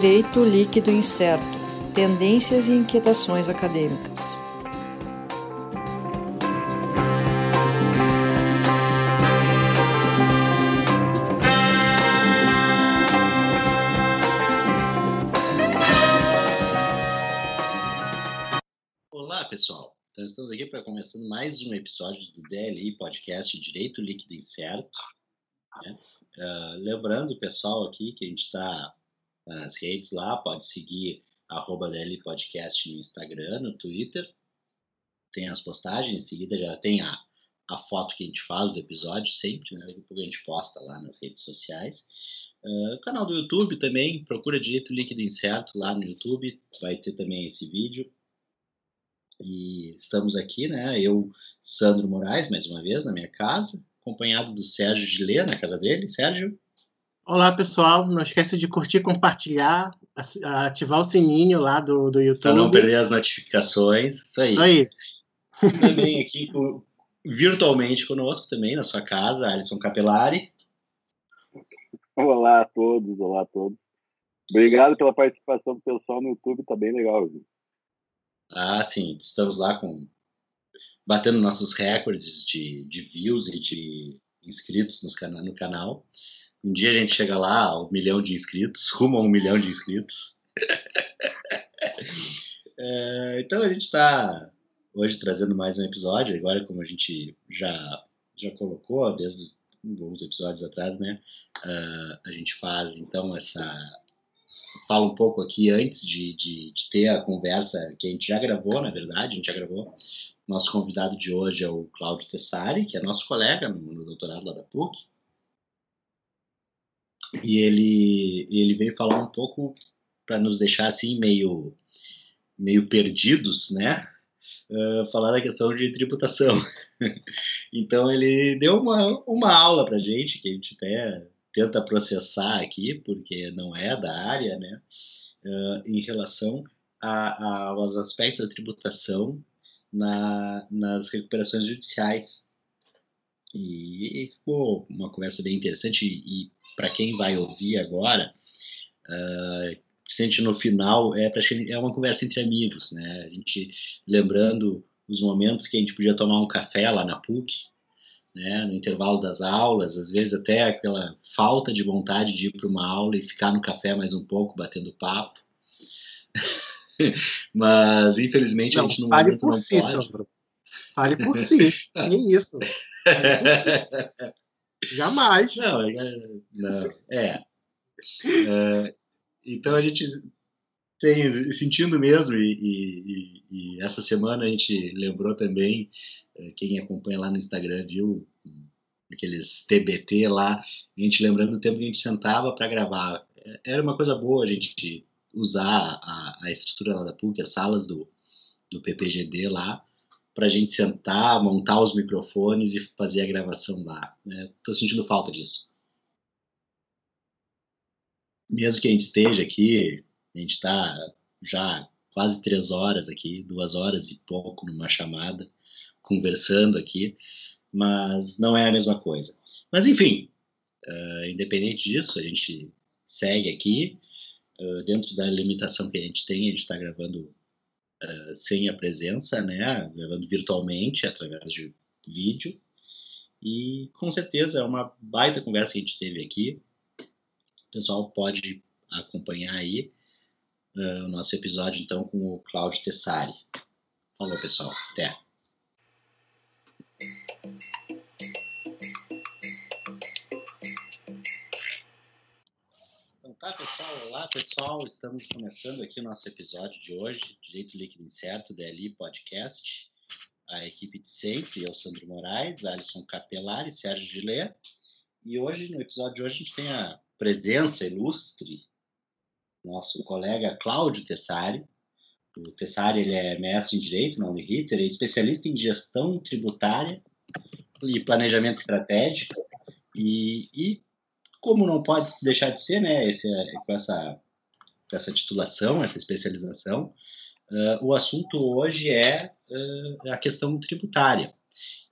Direito Líquido Incerto Tendências e Inquietações Acadêmicas. Olá, pessoal. Então, estamos aqui para começando mais um episódio do DLI Podcast Direito Líquido Incerto. Né? Uh, lembrando, pessoal, aqui que a gente está nas redes lá, pode seguir arroba DL Podcast no Instagram, no Twitter. Tem as postagens, em seguida já tem a, a foto que a gente faz do episódio sempre, né? Daqui a pouco a gente posta lá nas redes sociais. Uh, canal do YouTube também, procura Direito Líquido Incerto lá no YouTube, vai ter também esse vídeo. E estamos aqui, né? Eu, Sandro Moraes, mais uma vez, na minha casa, acompanhado do Sérgio Gilê, na casa dele. Sérgio? Olá, pessoal. Não esqueça de curtir, compartilhar, ativar o sininho lá do, do YouTube. Para não perder as notificações. Isso aí. Isso aí. Também aqui virtualmente conosco também, na sua casa, Alisson Capelari. Olá a todos, olá a todos. Obrigado pela participação do pessoal no YouTube, tá bem legal. Viu? Ah, sim, estamos lá com batendo nossos recordes de, de views e de inscritos nos cana no canal. Um dia a gente chega lá um milhão de inscritos, rumo a um milhão de inscritos. é, então a gente está hoje trazendo mais um episódio. Agora, como a gente já, já colocou desde alguns episódios atrás, né? Uh, a gente faz então essa. Fala um pouco aqui antes de, de, de, ter a conversa que a gente já gravou, na verdade, a gente já gravou. Nosso convidado de hoje é o Cláudio Tessari, que é nosso colega no, no doutorado lá da PUC e ele, ele veio falar um pouco para nos deixar assim meio, meio perdidos, né? Uh, falar da questão de tributação. então ele deu uma, uma aula para gente que a gente até tenta processar aqui, porque não é da área, né? Uh, em relação a, a, aos aspectos da tributação na, nas recuperações judiciais. E ficou uma conversa bem interessante e para quem vai ouvir agora, uh, sente no final é é uma conversa entre amigos, né? A gente lembrando os momentos que a gente podia tomar um café lá na PUC, né? No intervalo das aulas, às vezes até aquela falta de vontade de ir para uma aula e ficar no café mais um pouco batendo papo. Mas infelizmente não, a gente não, fale por si, pode. Sandro. Fale por si. é isso. Jamais. Não, é, não. É. é. Então a gente tem sentindo mesmo e, e, e, essa semana a gente lembrou também é, quem acompanha lá no Instagram viu aqueles TBT lá a gente lembrando do tempo que a gente sentava para gravar era uma coisa boa a gente usar a, a estrutura lá da PUC as salas do, do PPGD lá para a gente sentar, montar os microfones e fazer a gravação lá. Estou né? sentindo falta disso. Mesmo que a gente esteja aqui, a gente está já quase três horas aqui, duas horas e pouco numa chamada, conversando aqui, mas não é a mesma coisa. Mas enfim, uh, independente disso, a gente segue aqui, uh, dentro da limitação que a gente tem, a gente está gravando uh, sem a presença, né, gravando virtualmente através de vídeo. E com certeza é uma baita conversa que a gente teve aqui. O pessoal pode acompanhar aí uh, o nosso episódio então com o Cláudio Tessari. Falou, pessoal. Até. Tá, pessoal? Olá, pessoal. Estamos começando aqui o nosso episódio de hoje, Direito Líquido Incerto, DLI Podcast. A equipe de sempre, eu, Sandro Moraes, Alisson Capelari, Sérgio Gilé. E hoje, no episódio de hoje, a gente tem a presença ilustre nosso colega Cláudio Tessari. O Tessari ele é mestre em Direito na Uniriter, é especialista em gestão tributária e planejamento estratégico. E, e como não pode deixar de ser, né, esse, com, essa, essa titulação, essa especialização, uh, o assunto hoje é uh, a questão tributária.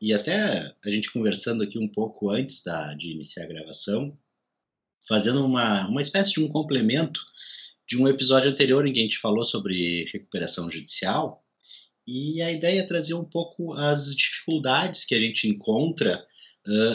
E até a gente conversando aqui um pouco antes da, de iniciar a gravação, fazendo uma, uma espécie de um complemento de um episódio anterior em que a gente falou sobre recuperação judicial, e a ideia é trazer um pouco as dificuldades que a gente encontra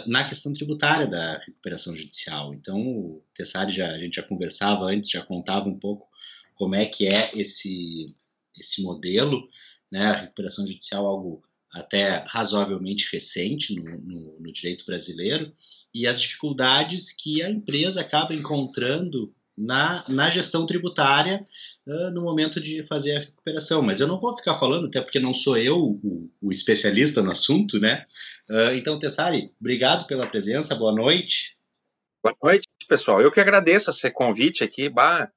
na questão tributária da recuperação judicial. Então, o Tessari já, a gente já conversava antes, já contava um pouco como é que é esse, esse modelo, né? A recuperação judicial é algo até razoavelmente recente no, no, no direito brasileiro, e as dificuldades que a empresa acaba encontrando na, na gestão tributária uh, no momento de fazer a recuperação. Mas eu não vou ficar falando, até porque não sou eu o, o especialista no assunto, né? Uh, então, Tessari, obrigado pela presença, boa noite. Boa noite, pessoal. Eu que agradeço esse convite aqui, bah,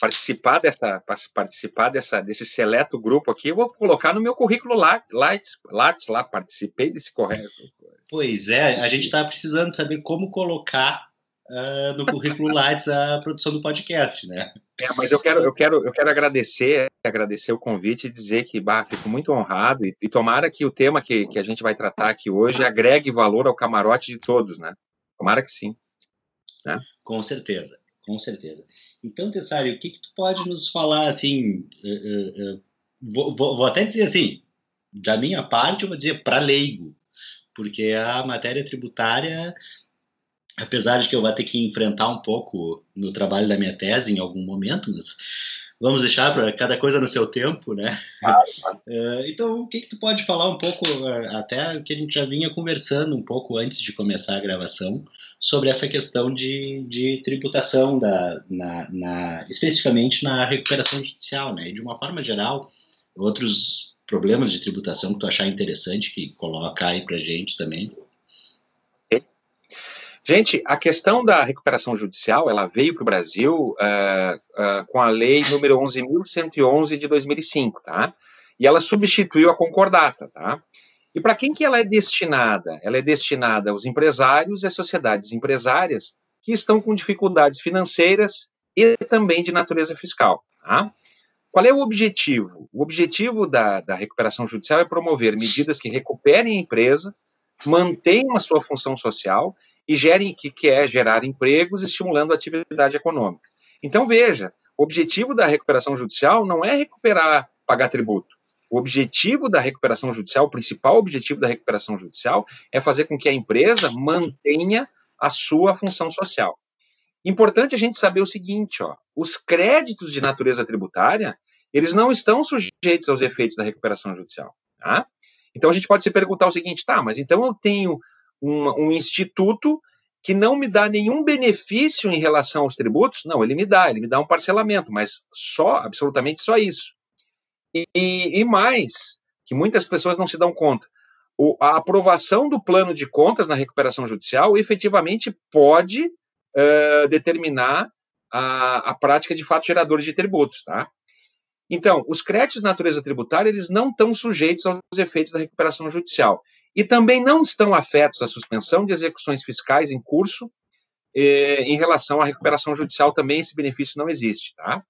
participar dessa participar dessa desse seleto grupo aqui, eu vou colocar no meu currículo lá, Lattes, Lattes lá participei desse correto. Pois é, a gente está precisando saber como colocar uh, no currículo Lattes a produção do podcast, né? É, mas eu quero eu quero eu quero agradecer agradecer o convite e dizer que bah, fico muito honrado e, e tomara que o tema que, que a gente vai tratar aqui hoje agregue valor ao camarote de todos, né? Tomara que sim. Né? Com certeza, com certeza. Então, Tessário, o que, que tu pode nos falar, assim, uh, uh, vou, vou, vou, até dizer assim, da minha parte, eu vou dizer para leigo, porque a matéria tributária, apesar de que eu vou ter que enfrentar um pouco no trabalho da minha tese em algum momento, mas vamos deixar para cada coisa no seu tempo, né? então, o que, que tu pode falar um pouco, até que a gente já vinha conversando um pouco antes de começar a gravação, sobre essa questão de, de tributação, da, na, na, especificamente na recuperação judicial, né? E de uma forma geral, outros problemas de tributação que tu achar interessante, que coloca aí para gente também. Gente, a questão da recuperação judicial, ela veio para o Brasil uh, uh, com a lei número 11.111 de 2005, tá? E ela substituiu a concordata, tá? E para quem que ela é destinada? Ela é destinada aos empresários e às sociedades empresárias que estão com dificuldades financeiras e também de natureza fiscal. Tá? Qual é o objetivo? O objetivo da, da recuperação judicial é promover medidas que recuperem a empresa, mantenham a sua função social e gerem, que, que é gerar empregos, estimulando a atividade econômica. Então, veja, o objetivo da recuperação judicial não é recuperar, pagar tributo. O objetivo da recuperação judicial, o principal objetivo da recuperação judicial, é fazer com que a empresa mantenha a sua função social. Importante a gente saber o seguinte, ó, os créditos de natureza tributária, eles não estão sujeitos aos efeitos da recuperação judicial. Tá? Então a gente pode se perguntar o seguinte, tá, mas então eu tenho um, um instituto que não me dá nenhum benefício em relação aos tributos? Não, ele me dá, ele me dá um parcelamento, mas só, absolutamente só isso. E, e mais, que muitas pessoas não se dão conta, o, a aprovação do plano de contas na recuperação judicial efetivamente pode uh, determinar a, a prática de fato geradores de tributos, tá? Então, os créditos de natureza tributária, eles não estão sujeitos aos efeitos da recuperação judicial. E também não estão afetos à suspensão de execuções fiscais em curso. Eh, em relação à recuperação judicial, também esse benefício não existe, tá?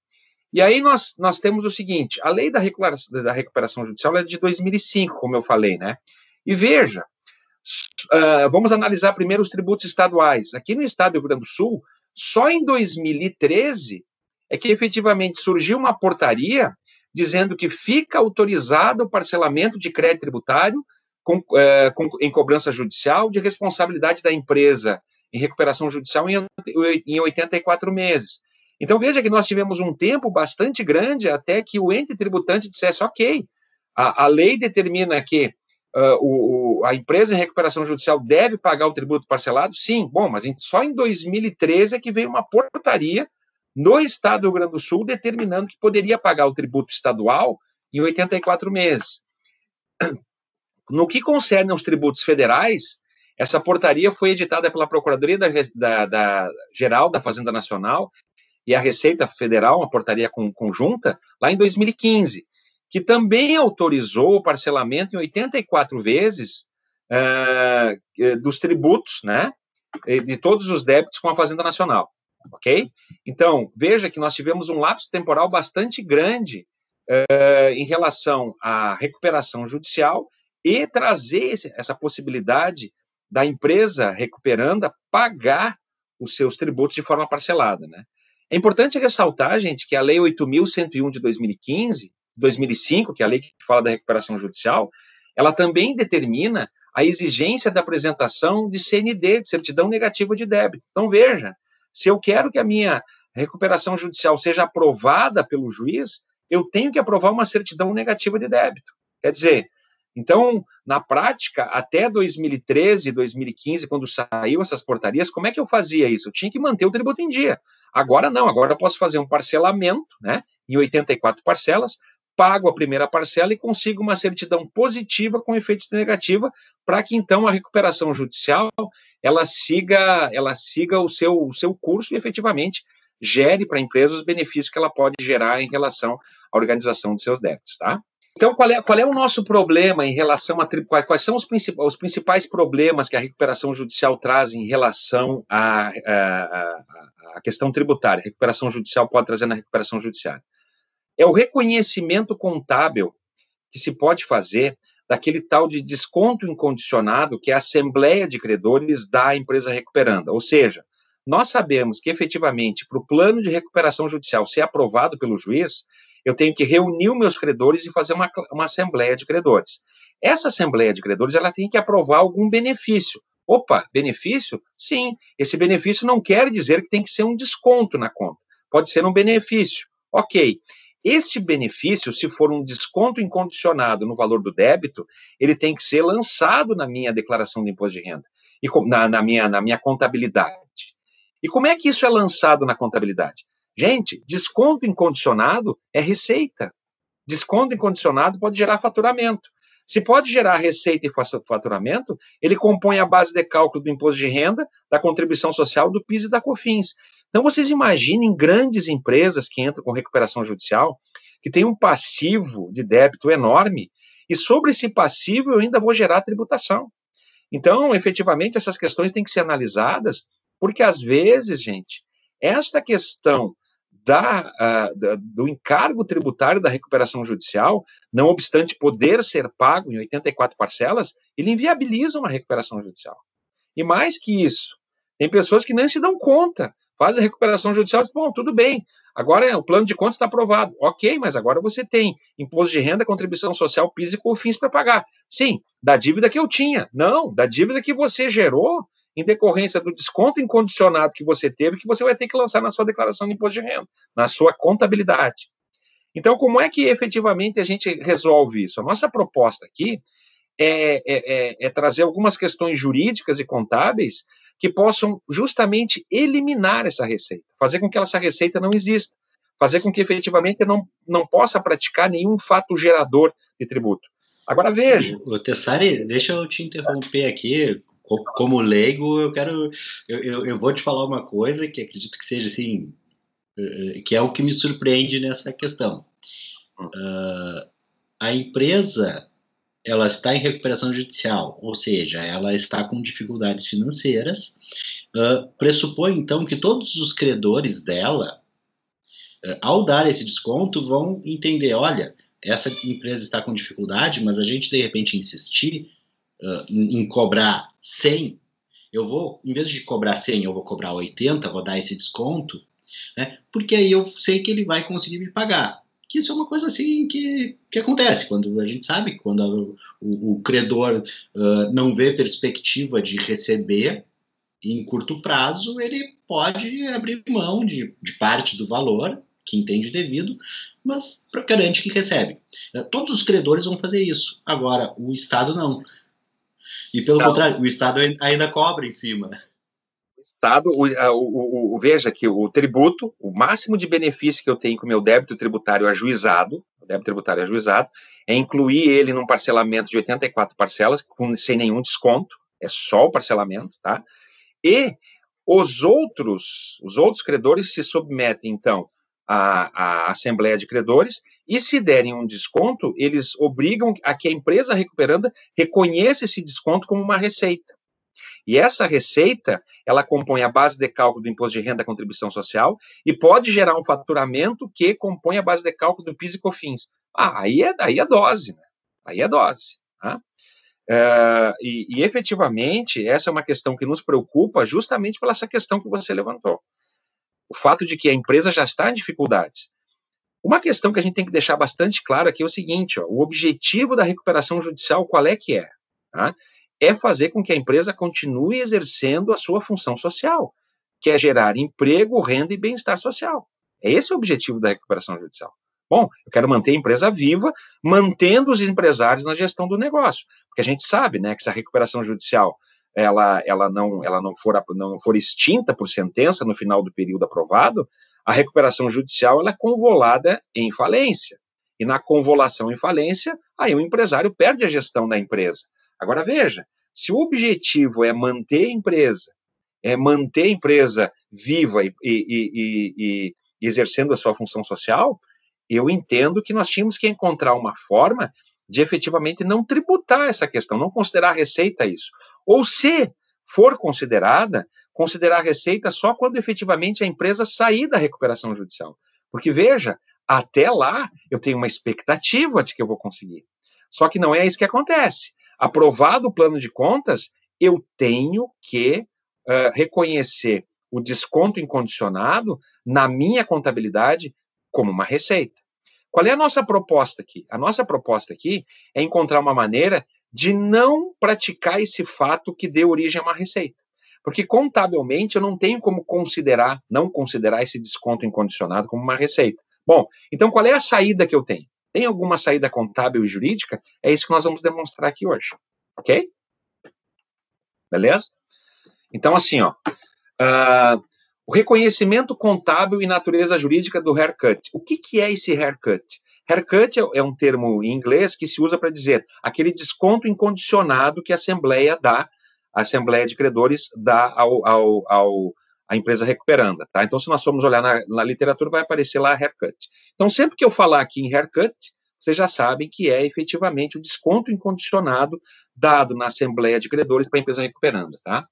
E aí nós, nós temos o seguinte: a lei da recuperação, da recuperação judicial é de 2005, como eu falei, né? E veja, uh, vamos analisar primeiro os tributos estaduais. Aqui no estado do Rio Grande do Sul, só em 2013 é que efetivamente surgiu uma portaria dizendo que fica autorizado o parcelamento de crédito tributário com, uh, com, em cobrança judicial de responsabilidade da empresa em recuperação judicial em, em 84 meses. Então veja que nós tivemos um tempo bastante grande até que o ente tributante dissesse, ok, a, a lei determina que uh, o, a empresa em recuperação judicial deve pagar o tributo parcelado? Sim, bom, mas só em 2013 é que veio uma portaria no estado do Rio Grande do Sul determinando que poderia pagar o tributo estadual em 84 meses. No que concerne aos tributos federais, essa portaria foi editada pela Procuradoria da, da, da Geral da Fazenda Nacional e a Receita Federal, uma portaria conjunta, lá em 2015, que também autorizou o parcelamento em 84 vezes uh, dos tributos, né, de todos os débitos com a Fazenda Nacional, ok? Então, veja que nós tivemos um lapso temporal bastante grande uh, em relação à recuperação judicial e trazer essa possibilidade da empresa recuperando a pagar os seus tributos de forma parcelada, né? É importante ressaltar, gente, que a Lei 8.101 de 2015, 2005, que é a lei que fala da recuperação judicial, ela também determina a exigência da apresentação de CND, de certidão negativa de débito. Então, veja, se eu quero que a minha recuperação judicial seja aprovada pelo juiz, eu tenho que aprovar uma certidão negativa de débito. Quer dizer, então, na prática, até 2013, 2015, quando saiu essas portarias, como é que eu fazia isso? Eu tinha que manter o tributo em dia. Agora não, agora eu posso fazer um parcelamento, né, em 84 parcelas, pago a primeira parcela e consigo uma certidão positiva com efeito negativa, para que então a recuperação judicial ela siga, ela siga o seu, o seu curso e efetivamente gere para a empresa os benefícios que ela pode gerar em relação à organização dos seus débitos, tá? Então, qual é, qual é o nosso problema em relação a quais, são os, princip, os principais problemas que a recuperação judicial traz em relação à, à questão tributária? A recuperação judicial pode trazer na recuperação judiciária. É o reconhecimento contábil que se pode fazer daquele tal de desconto incondicionado que a Assembleia de Credores dá à empresa recuperanda. Ou seja, nós sabemos que efetivamente para o plano de recuperação judicial ser aprovado pelo juiz, eu tenho que reunir os meus credores e fazer uma, uma assembleia de credores. Essa assembleia de credores ela tem que aprovar algum benefício. Opa, benefício? Sim, esse benefício não quer dizer que tem que ser um desconto na conta. Pode ser um benefício. Ok. Esse benefício, se for um desconto incondicionado no valor do débito, ele tem que ser lançado na minha declaração de imposto de renda e na, na, minha, na minha contabilidade. E como é que isso é lançado na contabilidade? Gente, desconto incondicionado é receita. Desconto incondicionado pode gerar faturamento. Se pode gerar receita e faturamento, ele compõe a base de cálculo do imposto de renda, da contribuição social, do PIS e da COFINS. Então, vocês imaginem grandes empresas que entram com recuperação judicial, que tem um passivo de débito enorme, e sobre esse passivo eu ainda vou gerar tributação. Então, efetivamente, essas questões têm que ser analisadas porque, às vezes, gente, esta questão da, uh, da, do encargo tributário da recuperação judicial, não obstante poder ser pago em 84 parcelas, ele inviabiliza uma recuperação judicial. E mais que isso, tem pessoas que nem se dão conta, fazem a recuperação judicial e dizem, bom, tudo bem, agora o plano de contas está aprovado. Ok, mas agora você tem imposto de renda, contribuição social, PIS e COFINS para pagar. Sim, da dívida que eu tinha. Não, da dívida que você gerou em decorrência do desconto incondicionado que você teve, que você vai ter que lançar na sua declaração de imposto de renda, na sua contabilidade. Então, como é que efetivamente a gente resolve isso? A nossa proposta aqui é, é, é, é trazer algumas questões jurídicas e contábeis que possam justamente eliminar essa receita, fazer com que essa receita não exista, fazer com que efetivamente não, não possa praticar nenhum fato gerador de tributo. Agora veja. O Tessari, deixa eu te interromper aqui como leigo, eu quero. Eu, eu, eu, vou te falar uma coisa que acredito que seja assim. Eh, que é o que me surpreende nessa questão. Uh, a empresa ela está em recuperação judicial, ou seja, ela está com dificuldades financeiras. Uh, pressupõe então que todos os credores dela, uh, ao dar esse desconto, vão entender: olha, essa empresa está com dificuldade, mas a gente de repente insistir, uh, em, cobrar 100, eu vou, em vez de cobrar 100, eu vou cobrar 80, vou dar esse desconto, né? Porque aí eu sei que ele vai conseguir me pagar. Que isso é uma coisa assim que, que acontece quando a gente sabe quando a, o, o, credor uh, não vê perspectiva de receber em curto prazo, ele pode abrir mão de, de parte do valor que entende devido, mas garante que recebe. Todos os credores vão fazer isso. Agora, o Estado não. E pelo então, contrário, o Estado ainda cobra em cima. O Estado, o, o, o, veja que o tributo, o máximo de benefício que eu tenho com o meu débito tributário ajuizado, o débito tributário ajuizado, é incluir ele num parcelamento de 84 parcelas, com, sem nenhum desconto, é só o parcelamento, tá? E os outros, os outros credores se submetem, então, à, à Assembleia de Credores e se derem um desconto, eles obrigam a que a empresa recuperanda reconheça esse desconto como uma receita. E essa receita, ela compõe a base de cálculo do imposto de renda da contribuição social e pode gerar um faturamento que compõe a base de cálculo do PIS e COFINS. Ah, aí é, aí é dose, né? Aí é dose. Tá? É, e, e, efetivamente, essa é uma questão que nos preocupa justamente pela essa questão que você levantou. O fato de que a empresa já está em dificuldades. Uma questão que a gente tem que deixar bastante claro aqui é o seguinte: ó, o objetivo da recuperação judicial, qual é que é? Tá? É fazer com que a empresa continue exercendo a sua função social, que é gerar emprego, renda e bem-estar social. É esse o objetivo da recuperação judicial. Bom, eu quero manter a empresa viva, mantendo os empresários na gestão do negócio, porque a gente sabe, né, que se a recuperação judicial ela, ela não, ela não for, não for extinta por sentença no final do período aprovado, a recuperação judicial ela é convolada em falência. E na convolação em falência, aí o empresário perde a gestão da empresa. Agora veja, se o objetivo é manter a empresa, é manter a empresa viva e, e, e, e exercendo a sua função social, eu entendo que nós tínhamos que encontrar uma forma de efetivamente não tributar essa questão, não considerar receita isso. Ou se for considerada, considerar receita só quando efetivamente a empresa sair da recuperação judicial. Porque veja, até lá eu tenho uma expectativa de que eu vou conseguir. Só que não é isso que acontece. Aprovado o plano de contas, eu tenho que uh, reconhecer o desconto incondicionado na minha contabilidade como uma receita. Qual é a nossa proposta aqui? A nossa proposta aqui é encontrar uma maneira de não praticar esse fato que deu origem a uma receita. Porque contabilmente eu não tenho como considerar, não considerar esse desconto incondicionado como uma receita. Bom, então qual é a saída que eu tenho? Tem alguma saída contábil e jurídica? É isso que nós vamos demonstrar aqui hoje. Ok? Beleza? Então, assim, ó. Uh, o reconhecimento contábil e natureza jurídica do haircut. O que, que é esse haircut? Haircut é, é um termo em inglês que se usa para dizer aquele desconto incondicionado que a Assembleia dá, a Assembleia de Credores dá ao, ao, ao a empresa recuperanda, tá? Então, se nós formos olhar na, na, literatura, vai aparecer lá haircut. Então, sempre que eu falar aqui em haircut, vocês já sabem que é efetivamente o desconto incondicionado dado na Assembleia de Credores para a empresa recuperanda, tá?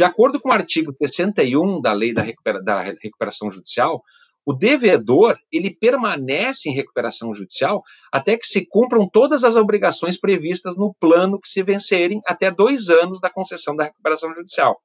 De acordo com o artigo 61 da Lei da, recupera, da Recuperação Judicial, o devedor ele permanece em recuperação judicial até que se cumpram todas as obrigações previstas no plano que se vencerem até dois anos da concessão da recuperação judicial.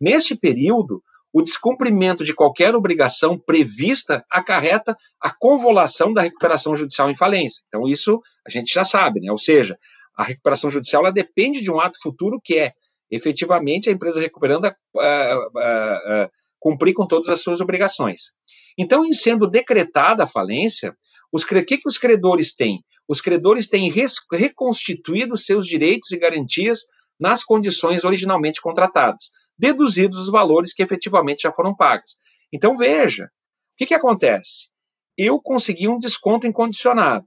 Neste período, o descumprimento de qualquer obrigação prevista acarreta a convolução da recuperação judicial em falência. Então, isso a gente já sabe, né? Ou seja, a recuperação judicial depende de um ato futuro que é efetivamente a empresa recuperando a, a, a, cumprir com todas as suas obrigações. Então, em sendo decretada a falência, os que, que os credores têm? Os credores têm res, reconstituído seus direitos e garantias nas condições originalmente contratadas, deduzidos os valores que efetivamente já foram pagos. Então, veja, o que, que acontece? Eu consegui um desconto incondicionado.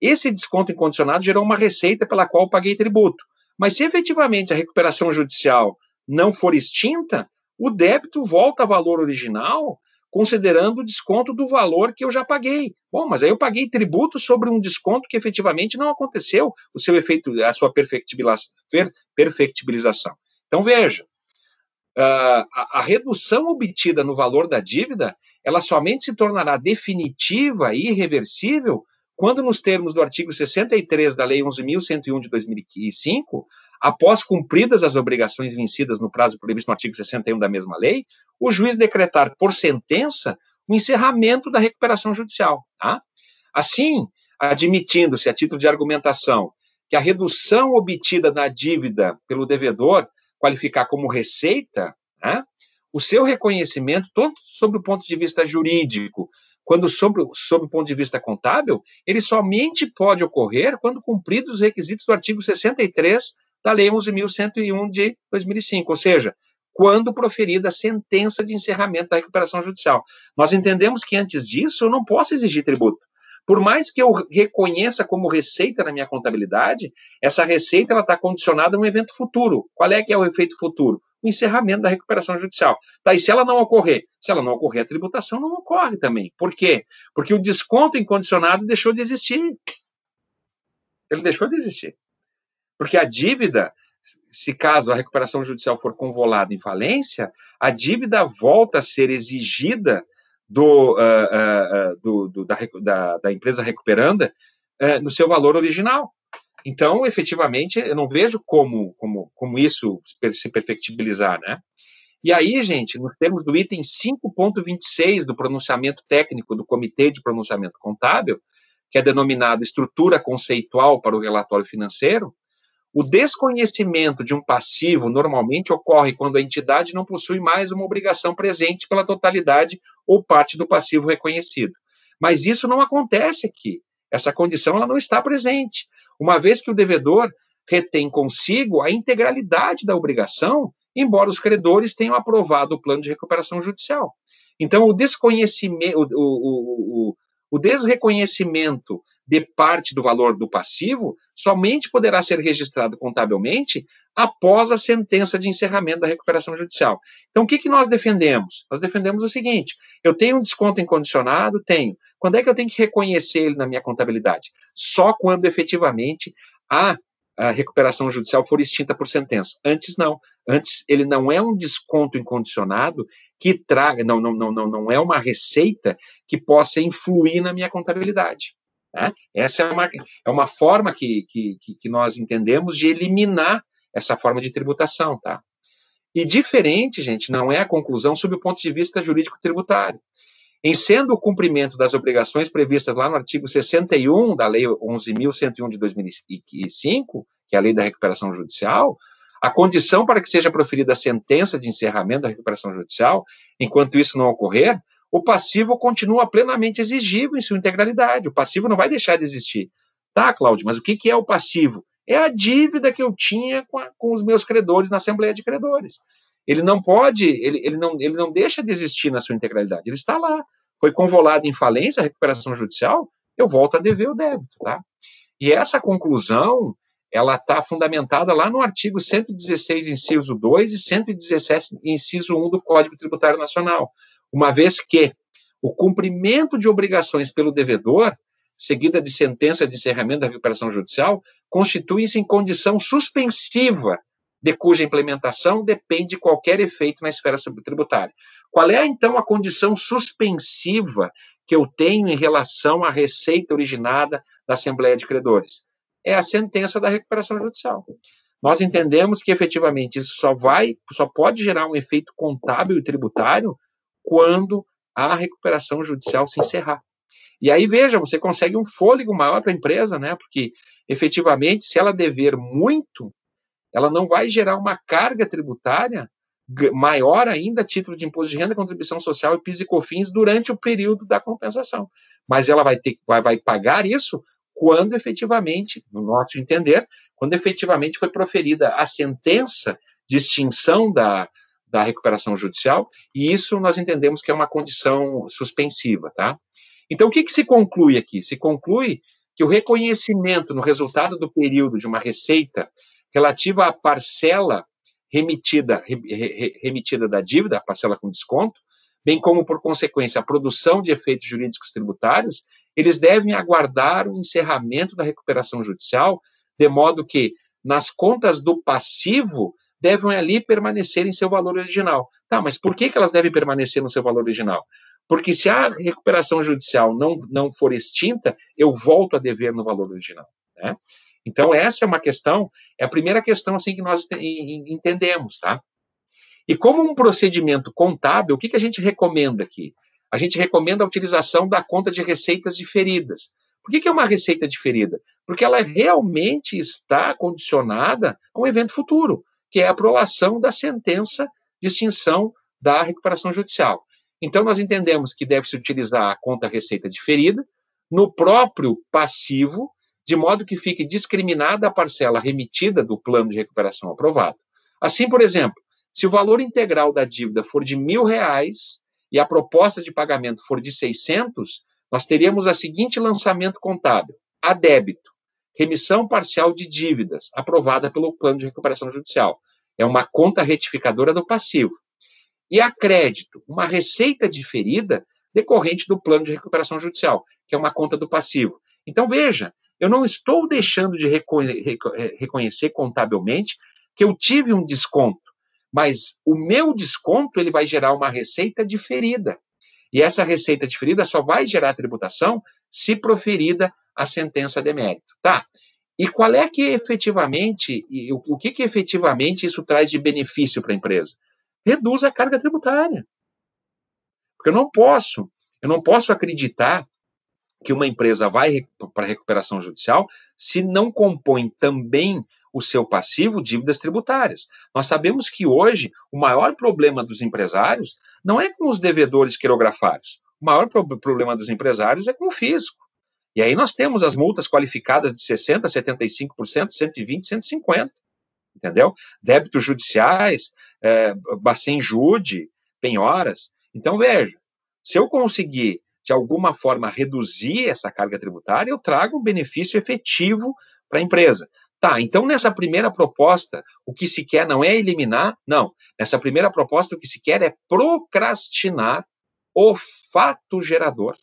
Esse desconto incondicionado gerou uma receita pela qual paguei tributo. Mas se efetivamente a recuperação judicial não for extinta, o débito volta a valor original, considerando o desconto do valor que eu já paguei. Bom, mas aí eu paguei tributo sobre um desconto que efetivamente não aconteceu, o seu efeito, a sua perfectibilização. Então veja, a, a redução obtida no valor da dívida, ela somente se tornará definitiva e irreversível quando, nos termos do artigo 63 da Lei 11.101 de 2005, após cumpridas as obrigações vencidas no prazo previsto no artigo 61 da mesma lei, o juiz decretar por sentença o encerramento da recuperação judicial. Tá? Assim, admitindo-se, a título de argumentação, que a redução obtida na dívida pelo devedor qualificar como receita, né, o seu reconhecimento, tanto sob o ponto de vista jurídico quando, sob, sob o ponto de vista contábil, ele somente pode ocorrer quando cumpridos os requisitos do artigo 63 da Lei 11.101 de 2005, ou seja, quando proferida a sentença de encerramento da recuperação judicial. Nós entendemos que antes disso eu não posso exigir tributo. Por mais que eu reconheça como receita na minha contabilidade, essa receita está condicionada a um evento futuro. Qual é que é o efeito futuro? O encerramento da recuperação judicial. Tá, e se ela não ocorrer? Se ela não ocorrer, a tributação não ocorre também. Por quê? Porque o desconto incondicionado deixou de existir. Ele deixou de existir. Porque a dívida, se caso a recuperação judicial for convolada em falência, a dívida volta a ser exigida do, uh, uh, do, do da, da, da, empresa recuperanda no seu valor original. Então, efetivamente, eu não vejo como, como, como isso se perfectibilizar, né? E aí, gente, nos termos do item 5.26 do pronunciamento técnico do Comitê de Pronunciamento Contábil, que é denominado estrutura conceitual para o relatório financeiro, o desconhecimento de um passivo normalmente ocorre quando a entidade não possui mais uma obrigação presente pela totalidade ou parte do passivo reconhecido. Mas isso não acontece aqui. Essa condição ela não está presente, uma vez que o devedor retém consigo a integralidade da obrigação embora os credores tenham aprovado o plano de recuperação judicial. Então, o desconhecimento, o, o, o, o desreconhecimento de parte do valor do passivo somente poderá ser registrado contabilmente após a sentença de encerramento da recuperação judicial. Então, o que, que nós defendemos? Nós defendemos o seguinte: eu tenho um desconto incondicionado? Tenho. Quando é que eu tenho que reconhecer ele na minha contabilidade? Só quando efetivamente há a recuperação judicial for extinta por sentença. Antes não. Antes ele não é um desconto incondicionado que traga, não, não, não, não, não é uma receita que possa influir na minha contabilidade. Né? Essa é uma, é uma forma que, que, que nós entendemos de eliminar essa forma de tributação, tá? E diferente, gente, não é a conclusão sob o ponto de vista jurídico tributário. Em sendo o cumprimento das obrigações previstas lá no artigo 61 da Lei 11.101 de 2005, que é a Lei da Recuperação Judicial, a condição para que seja proferida a sentença de encerramento da recuperação judicial, enquanto isso não ocorrer, o passivo continua plenamente exigível em sua integralidade. O passivo não vai deixar de existir. Tá, Cláudio, mas o que, é o passivo? É a dívida que eu tinha com, a, com os meus credores na Assembleia de Credores. Ele não pode, ele, ele, não, ele não deixa de existir na sua integralidade, ele está lá. Foi convolado em falência, recuperação judicial, eu volto a dever o débito, tá? E essa conclusão, ela está fundamentada lá no artigo 116, inciso 2 e 117, inciso 1 do Código Tributário Nacional, uma vez que o cumprimento de obrigações pelo devedor, seguida de sentença de encerramento da recuperação judicial, constitui-se em condição suspensiva de cuja implementação depende qualquer efeito na esfera tributária. Qual é, então, a condição suspensiva que eu tenho em relação à receita originada da Assembleia de Credores? É a sentença da recuperação judicial. Nós entendemos que efetivamente isso só vai, só pode gerar um efeito contábil e tributário quando a recuperação judicial se encerrar. E aí, veja, você consegue um fôlego maior para a empresa, né? Porque efetivamente, se ela dever muito, ela não vai gerar uma carga tributária maior ainda a título de imposto de renda, contribuição social e PIS e COFINS durante o período da compensação. Mas ela vai ter vai, vai pagar isso quando efetivamente, no nosso entender, quando efetivamente foi proferida a sentença de extinção da, da recuperação judicial, e isso nós entendemos que é uma condição suspensiva, tá? Então, o que, que se conclui aqui? Se conclui que o reconhecimento no resultado do período de uma receita relativa à parcela remitida, remitida da dívida, a parcela com desconto, bem como, por consequência, a produção de efeitos jurídicos tributários, eles devem aguardar o encerramento da recuperação judicial, de modo que, nas contas do passivo, devem ali permanecer em seu valor original. Tá, mas por que, que elas devem permanecer no seu valor original? Porque se a recuperação judicial não, não for extinta, eu volto a dever no valor original. Né? Então, essa é uma questão, é a primeira questão assim que nós entendemos, tá? E como um procedimento contábil, o que, que a gente recomenda aqui? A gente recomenda a utilização da conta de receitas diferidas. Por que, que é uma receita diferida? Porque ela realmente está condicionada a um evento futuro, que é a aprovação da sentença de extinção da recuperação judicial. Então, nós entendemos que deve-se utilizar a conta receita diferida no próprio passivo de modo que fique discriminada a parcela remitida do plano de recuperação aprovado. Assim, por exemplo, se o valor integral da dívida for de mil reais e a proposta de pagamento for de 600, nós teríamos a seguinte lançamento contábil: a débito, remissão parcial de dívidas, aprovada pelo plano de recuperação judicial. É uma conta retificadora do passivo. E a crédito, uma receita diferida decorrente do plano de recuperação judicial, que é uma conta do passivo. Então, veja, eu não estou deixando de reconhecer contabilmente que eu tive um desconto, mas o meu desconto ele vai gerar uma receita diferida. E essa receita diferida só vai gerar tributação se proferida a sentença de mérito, tá? E qual é que efetivamente, o que que efetivamente isso traz de benefício para a empresa? reduz a carga tributária. Porque eu não posso, eu não posso acreditar que uma empresa vai para recuperação judicial se não compõe também o seu passivo dívidas tributárias. Nós sabemos que hoje o maior problema dos empresários não é com os devedores quirografários. O maior pro problema dos empresários é com o fisco. E aí nós temos as multas qualificadas de 60%, 75%, 120%, 150%. Entendeu? Débitos judiciais, é, Bacen Jude, penhoras. Então, veja, se eu conseguir, de alguma forma, reduzir essa carga tributária, eu trago um benefício efetivo para a empresa. Tá, então nessa primeira proposta, o que se quer não é eliminar, não. Nessa primeira proposta, o que se quer é procrastinar o fato gerador.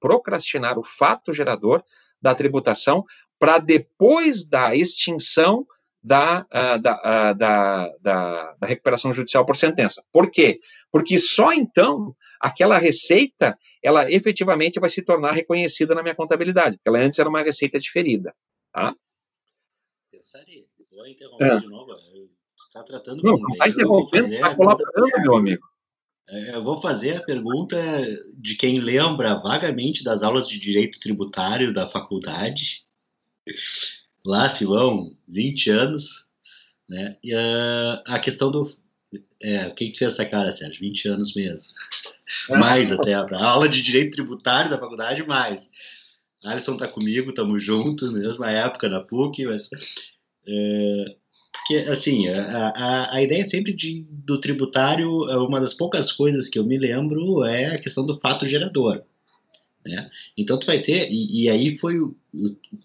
Procrastinar o fato gerador da tributação para depois da extinção da, da, uh, da, da, da, recuperação judicial por sentença. Por quê? Porque só então aquela receita, ela efetivamente vai se tornar reconhecida na minha contabilidade, porque ela antes era uma receita diferida. Tá? Pensaria. Vou interromper é. de novo. Está tratando Não, não está interrompendo, está colaborando, meu amigo. É, eu vou fazer a pergunta de quem lembra vagamente das aulas de direito tributário da faculdade lá se vão 20 anos, né? E uh, a questão do. É, o que que fez essa cara, Sérgio? 20 anos mesmo. mais até. A aula de direito tributário da faculdade, mais. Alisson tá comigo, estamos juntos, na mesma época na PUC, mas. É, porque, assim, a, a, a ideia sempre de, do tributário, uma das poucas coisas que eu me lembro é a questão do fato gerador. Né? Então tu vai ter, e, e aí foi,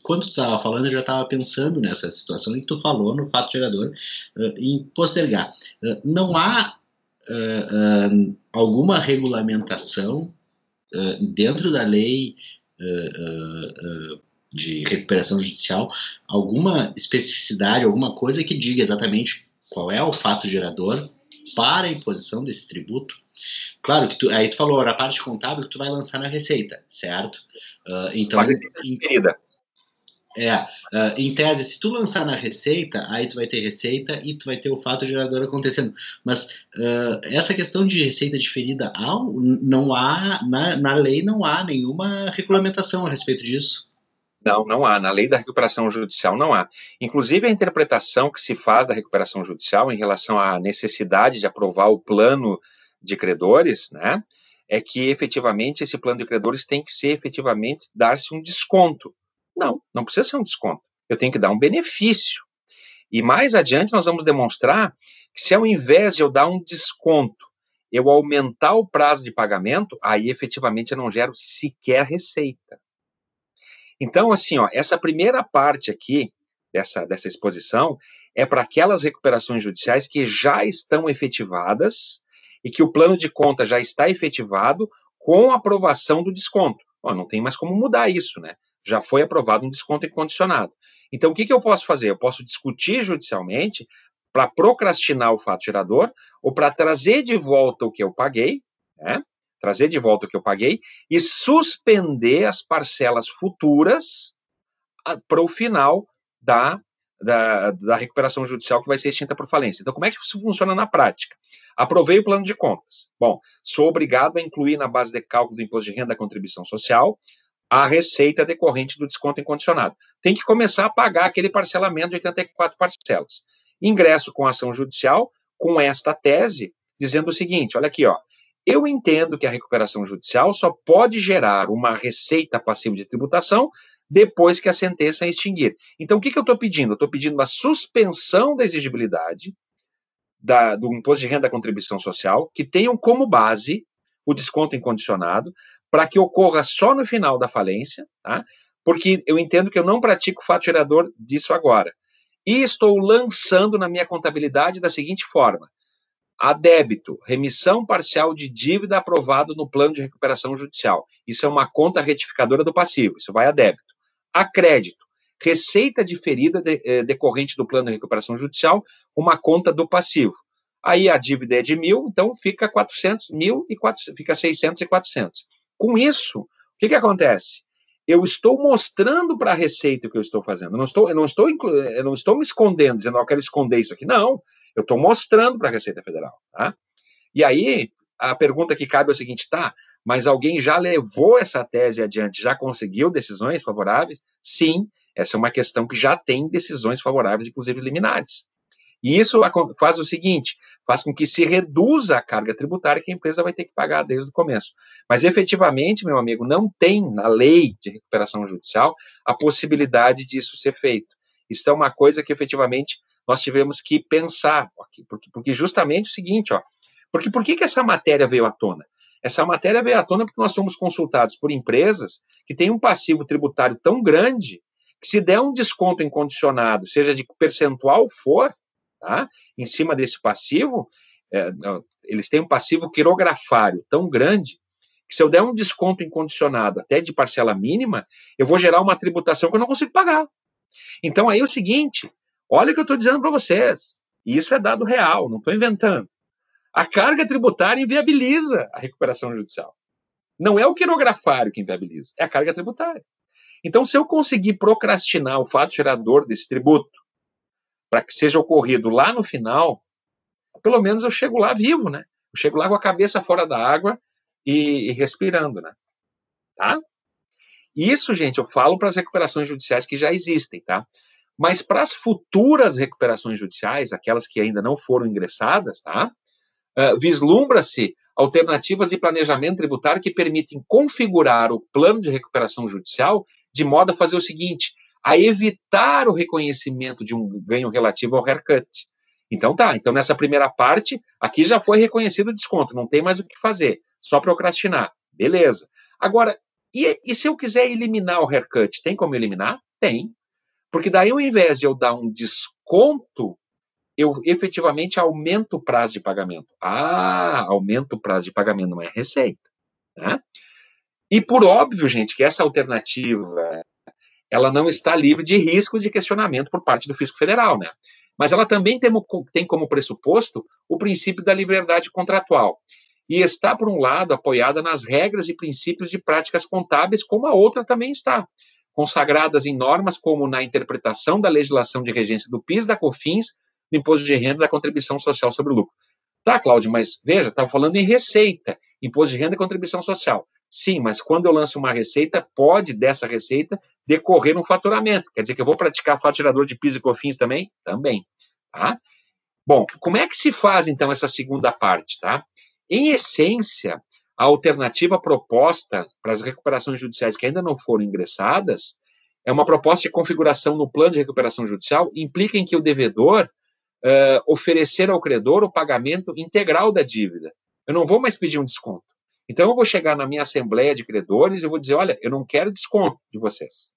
quando tu estava falando, eu já estava pensando nessa situação e tu falou no fato gerador uh, em postergar. Uh, não há uh, alguma regulamentação dentro da lei de recuperação judicial, alguma especificidade, alguma coisa que diga exatamente qual é o fato gerador para a imposição desse tributo? Claro que tu, aí tu falou a parte contábil que tu vai lançar na receita, certo? Uh, então, em, é, uh, em tese, se tu lançar na receita, aí tu vai ter receita e tu vai ter o fato gerador acontecendo. Mas uh, essa questão de receita diferida, há, não há na, na lei não há nenhuma regulamentação a respeito disso. Não, não há. Na lei da recuperação judicial não há. Inclusive, a interpretação que se faz da recuperação judicial em relação à necessidade de aprovar o plano de credores, né, é que efetivamente esse plano de credores tem que ser efetivamente dar-se um desconto. Não, não precisa ser um desconto. Eu tenho que dar um benefício. E mais adiante nós vamos demonstrar que se ao invés de eu dar um desconto, eu aumentar o prazo de pagamento, aí efetivamente eu não gero sequer receita. Então, assim, ó, essa primeira parte aqui dessa, dessa exposição é para aquelas recuperações judiciais que já estão efetivadas e que o plano de conta já está efetivado com aprovação do desconto. Oh, não tem mais como mudar isso, né? Já foi aprovado um desconto incondicionado. Então, o que, que eu posso fazer? Eu posso discutir judicialmente para procrastinar o fato gerador ou para trazer de volta o que eu paguei, né? Trazer de volta o que eu paguei e suspender as parcelas futuras para o final da da, da recuperação judicial que vai ser extinta por falência. Então, como é que isso funciona na prática? Aprovei o plano de contas. Bom, sou obrigado a incluir na base de cálculo do imposto de renda da contribuição social a receita decorrente do desconto incondicionado. Tem que começar a pagar aquele parcelamento de 84 parcelas. Ingresso com ação judicial com esta tese, dizendo o seguinte: olha aqui, ó. Eu entendo que a recuperação judicial só pode gerar uma receita passiva de tributação depois que a sentença é extinguir. Então, o que, que eu estou pedindo? Eu estou pedindo uma suspensão da exigibilidade da, do imposto de renda da contribuição social, que tenham como base o desconto incondicionado, para que ocorra só no final da falência, tá? porque eu entendo que eu não pratico o fato gerador disso agora. E estou lançando na minha contabilidade da seguinte forma: a débito, remissão parcial de dívida aprovado no plano de recuperação judicial. Isso é uma conta retificadora do passivo, isso vai a débito a crédito. Receita diferida de, eh, decorrente do plano de recuperação judicial, uma conta do passivo. Aí a dívida é de mil, então fica 400, mil e 400, fica 600 e 400. Com isso, o que, que acontece? Eu estou mostrando para a Receita o que eu estou fazendo. Eu não estou, eu não estou, eu não estou me escondendo, dizendo, eu quero esconder isso aqui. Não, eu estou mostrando para a Receita Federal. Tá? E aí, a pergunta que cabe é o seguinte, tá, mas alguém já levou essa tese adiante, já conseguiu decisões favoráveis? Sim, essa é uma questão que já tem decisões favoráveis, inclusive liminares. E isso faz o seguinte: faz com que se reduza a carga tributária que a empresa vai ter que pagar desde o começo. Mas efetivamente, meu amigo, não tem na lei de recuperação judicial a possibilidade disso ser feito. Isso é uma coisa que efetivamente nós tivemos que pensar, porque, porque justamente o seguinte, ó, porque por que, que essa matéria veio à tona? Essa matéria veio à tona porque nós fomos consultados por empresas que têm um passivo tributário tão grande que se der um desconto incondicionado, seja de percentual for, tá? em cima desse passivo, é, eles têm um passivo quirografário tão grande que se eu der um desconto incondicionado até de parcela mínima, eu vou gerar uma tributação que eu não consigo pagar. Então aí é o seguinte, olha o que eu estou dizendo para vocês, isso é dado real, não estou inventando. A carga tributária inviabiliza a recuperação judicial. Não é o quirografário que inviabiliza, é a carga tributária. Então, se eu conseguir procrastinar o fato gerador desse tributo para que seja ocorrido lá no final, pelo menos eu chego lá vivo, né? Eu chego lá com a cabeça fora da água e, e respirando, né? Tá? Isso, gente, eu falo para as recuperações judiciais que já existem, tá? Mas para as futuras recuperações judiciais, aquelas que ainda não foram ingressadas, tá? Uh, Vislumbra-se alternativas de planejamento tributário que permitem configurar o plano de recuperação judicial de modo a fazer o seguinte: a evitar o reconhecimento de um ganho relativo ao haircut. Então tá, então nessa primeira parte, aqui já foi reconhecido o desconto, não tem mais o que fazer, só procrastinar. Beleza. Agora, e, e se eu quiser eliminar o haircut, tem como eliminar? Tem. Porque daí, ao invés de eu dar um desconto, eu efetivamente aumento o prazo de pagamento. Ah, aumento o prazo de pagamento, não é receita. Né? E por óbvio, gente, que essa alternativa ela não está livre de risco de questionamento por parte do fisco federal, né? Mas ela também tem, como pressuposto o princípio da liberdade contratual e está, por um lado, apoiada nas regras e princípios de práticas contábeis, como a outra também está, consagradas em normas como na interpretação da legislação de regência do PIS, da COFINS, do Imposto de Renda e da Contribuição Social sobre o Lucro. Tá, Cláudio, mas veja, estava falando em receita, imposto de renda e contribuição social. Sim, mas quando eu lanço uma receita, pode dessa receita decorrer um faturamento. Quer dizer que eu vou praticar faturador de PIS e COFINS também? Também. Tá? Bom, como é que se faz então essa segunda parte, tá? Em essência, a alternativa proposta para as recuperações judiciais que ainda não foram ingressadas é uma proposta de configuração no plano de recuperação judicial, implica em que o devedor uh, oferecer ao credor o pagamento integral da dívida. Eu não vou mais pedir um desconto. Então, eu vou chegar na minha assembleia de credores e vou dizer: olha, eu não quero desconto de vocês.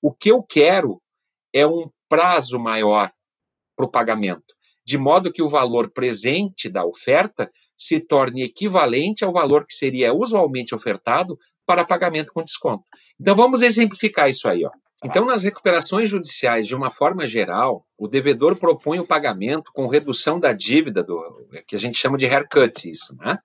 O que eu quero é um prazo maior para o pagamento, de modo que o valor presente da oferta se torne equivalente ao valor que seria usualmente ofertado para pagamento com desconto. Então, vamos exemplificar isso aí. Ó. Então, nas recuperações judiciais, de uma forma geral, o devedor propõe o pagamento com redução da dívida, do, que a gente chama de haircut, isso, né?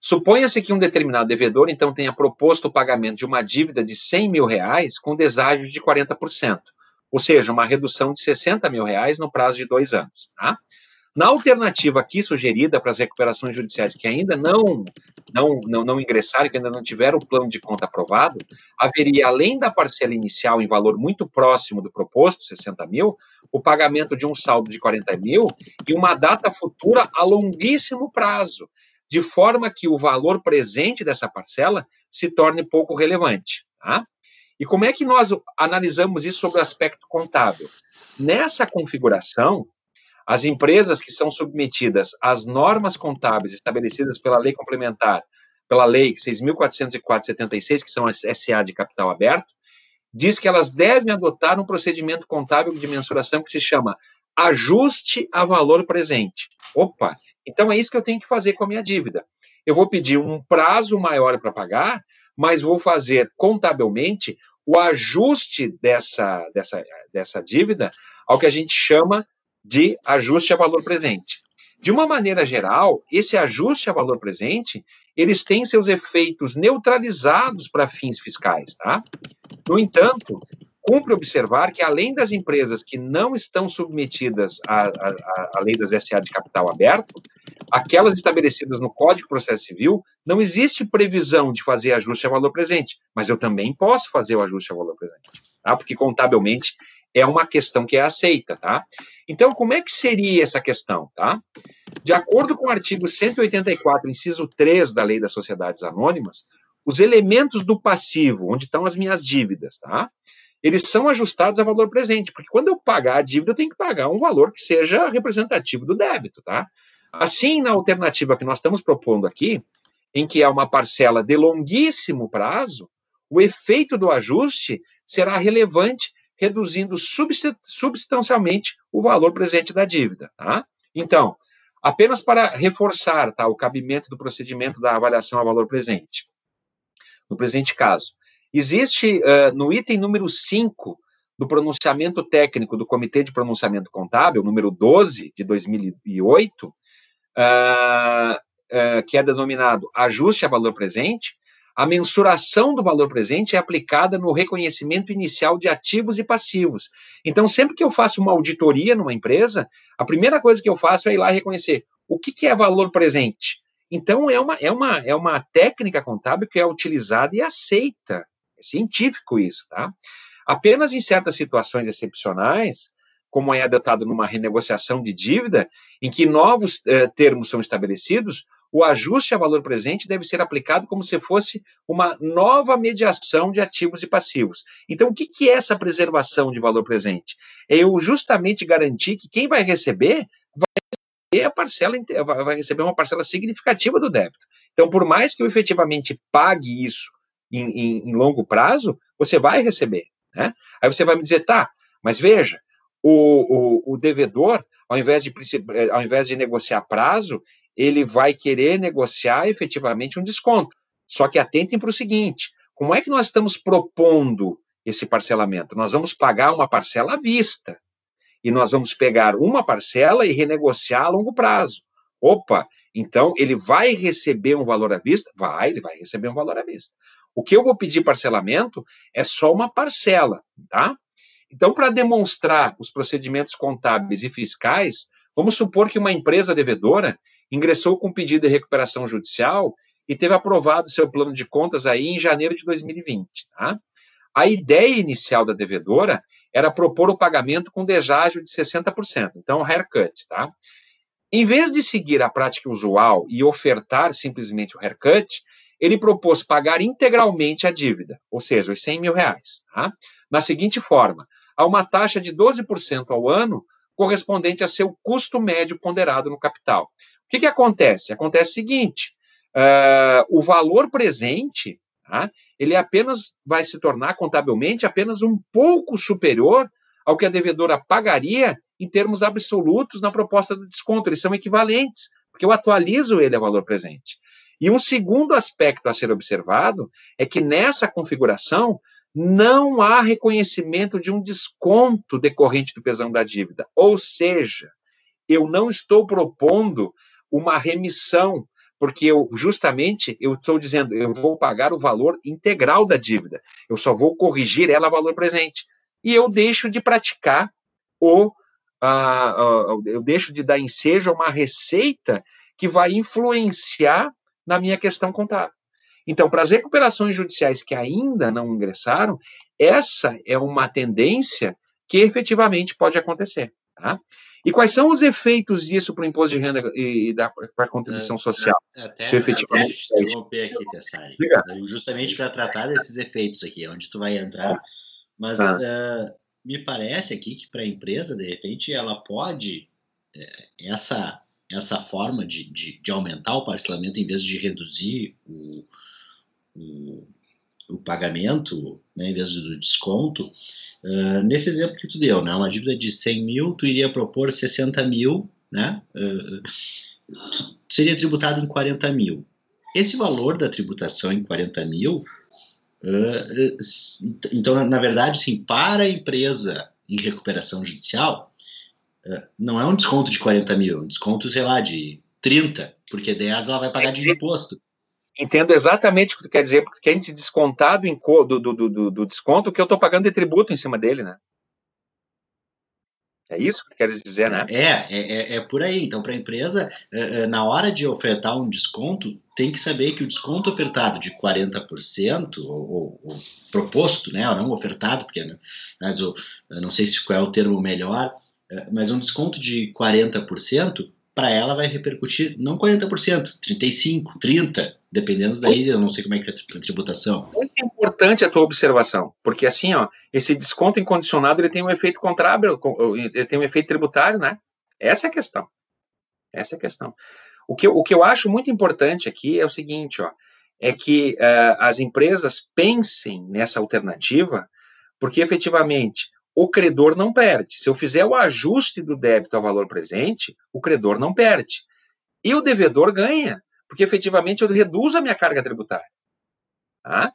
Suponha-se que um determinado devedor, então, tenha proposto o pagamento de uma dívida de 100 mil reais com deságio de 40%, ou seja, uma redução de 60 mil reais no prazo de dois anos. Tá? Na alternativa aqui sugerida para as recuperações judiciais que ainda não, não, não, não ingressaram, que ainda não tiveram o plano de conta aprovado, haveria, além da parcela inicial em valor muito próximo do proposto, 60 mil, o pagamento de um saldo de 40 mil e uma data futura a longuíssimo prazo, de forma que o valor presente dessa parcela se torne pouco relevante. Tá? E como é que nós analisamos isso sobre o aspecto contábil? Nessa configuração, as empresas que são submetidas às normas contábeis estabelecidas pela lei complementar, pela lei 6.404/76, que são as SA de capital aberto, diz que elas devem adotar um procedimento contábil de mensuração que se chama ajuste a valor presente. Opa, então é isso que eu tenho que fazer com a minha dívida. Eu vou pedir um prazo maior para pagar, mas vou fazer contabilmente o ajuste dessa, dessa, dessa dívida ao que a gente chama de ajuste a valor presente. De uma maneira geral, esse ajuste a valor presente, eles têm seus efeitos neutralizados para fins fiscais, tá? No entanto, cumpre observar que, além das empresas que não estão submetidas à, à, à lei das SA de capital aberto, aquelas estabelecidas no Código de Processo Civil, não existe previsão de fazer ajuste a valor presente, mas eu também posso fazer o ajuste a valor presente, tá? Porque contabilmente é uma questão que é aceita, tá? Então, como é que seria essa questão, tá? De acordo com o artigo 184, inciso 3 da Lei das Sociedades Anônimas, os elementos do passivo, onde estão as minhas dívidas, tá? Eles são ajustados a valor presente, porque quando eu pagar a dívida, eu tenho que pagar um valor que seja representativo do débito, tá? Assim, na alternativa que nós estamos propondo aqui, em que é uma parcela de longuíssimo prazo, o efeito do ajuste será relevante, reduzindo substancialmente o valor presente da dívida. Tá? Então, apenas para reforçar tá, o cabimento do procedimento da avaliação a valor presente. No presente caso, existe uh, no item número 5 do pronunciamento técnico do Comitê de Pronunciamento Contábil, número 12 de 2008, uh, uh, que é denominado ajuste a valor presente, a mensuração do valor presente é aplicada no reconhecimento inicial de ativos e passivos. Então, sempre que eu faço uma auditoria numa empresa, a primeira coisa que eu faço é ir lá reconhecer o que, que é valor presente. Então, é uma, é, uma, é uma técnica contábil que é utilizada e aceita. É científico isso, tá? Apenas em certas situações excepcionais, como é adotado numa renegociação de dívida, em que novos eh, termos são estabelecidos, o ajuste a valor presente deve ser aplicado como se fosse uma nova mediação de ativos e passivos. Então, o que, é essa preservação de valor presente? É eu justamente garantir que quem vai receber vai receber a parcela, vai receber uma parcela significativa do débito. Então, por mais que eu efetivamente pague isso em, em, em longo prazo, você vai receber. Né? Aí você vai me dizer, tá, mas veja, o, o, o devedor, ao invés, de, eh, ao invés de negociar prazo, ele vai querer negociar efetivamente um desconto. Só que atentem para o seguinte: como é que nós estamos propondo esse parcelamento? Nós vamos pagar uma parcela à vista. E nós vamos pegar uma parcela e renegociar a longo prazo. Opa, então ele vai receber um valor à vista? Vai, ele vai receber um valor à vista. O que eu vou pedir parcelamento é só uma parcela, tá? Então, para demonstrar os procedimentos contábeis e fiscais, vamos supor que uma empresa devedora ingressou com pedido de recuperação judicial e teve aprovado seu plano de contas aí em janeiro de 2020. Tá? A ideia inicial da devedora era propor o pagamento com deságio de 60%, então haircut. Tá? Em vez de seguir a prática usual e ofertar simplesmente o haircut, ele propôs pagar integralmente a dívida, ou seja, os 100 mil reais, tá? na seguinte forma: a uma taxa de 12% ao ano, correspondente a seu custo médio ponderado no capital. O que, que acontece? Acontece o seguinte: uh, o valor presente tá? ele apenas vai se tornar contabilmente apenas um pouco superior ao que a devedora pagaria em termos absolutos na proposta do desconto. Eles são equivalentes, porque eu atualizo ele a valor presente. E um segundo aspecto a ser observado é que nessa configuração não há reconhecimento de um desconto decorrente do pesão da dívida. Ou seja, eu não estou propondo uma remissão, porque eu justamente eu estou dizendo, eu vou pagar o valor integral da dívida. Eu só vou corrigir ela valor presente. E eu deixo de praticar o uh, eu deixo de dar ensejo a uma receita que vai influenciar na minha questão contábil. Então, para as recuperações judiciais que ainda não ingressaram, essa é uma tendência que efetivamente pode acontecer. Tá? E quais são os efeitos disso para o imposto de renda e, para a contribuição é, social? Até, se efetivamente até interromper aqui, Tessari, justamente para tratar desses efeitos aqui, onde tu vai entrar, mas ah. uh, me parece aqui que para a empresa, de repente, ela pode, eh, essa essa forma de, de, de, aumentar o parcelamento em vez de reduzir o, o, o pagamento, né, em vez do desconto, uh, nesse exemplo que tu deu, né, uma dívida de 100 mil, tu iria propor 60 mil, né, uh, seria tributado em 40 mil. Esse valor da tributação em 40 mil, uh, então, na verdade, sim, para a empresa em recuperação judicial, não é um desconto de 40 mil, é um desconto, sei lá, de 30, porque 10 ela vai pagar de imposto. Entendo exatamente o que tu quer dizer, porque gente descontar do, do, do, do, desconto que eu estou pagando de tributo em cima dele, né? É isso que tu queres dizer, né? É, é, é, é por aí. Então, para a empresa, é, é, na hora de ofertar um desconto, tem que saber que o desconto ofertado de 40%, ou, ou, ou proposto, né, ou não ofertado, porque né, mas eu, eu não sei se qual é o termo melhor, é, mas um desconto de 40%, para ela vai repercutir não 40%, 35%, 30%, dependendo daí, eu não sei como é que é a tributação. Muito importante a tua observação, porque assim, ó, esse desconto incondicionado ele tem um efeito contrário, ele tem um efeito tributário, né? Essa é a questão. Essa é a questão. O que, o que eu acho muito importante aqui é o seguinte, ó, é que uh, as empresas pensem nessa alternativa, porque efetivamente o credor não perde. Se eu fizer o ajuste do débito ao valor presente, o credor não perde. E o devedor ganha, porque efetivamente eu reduzo a minha carga tributária. Tá?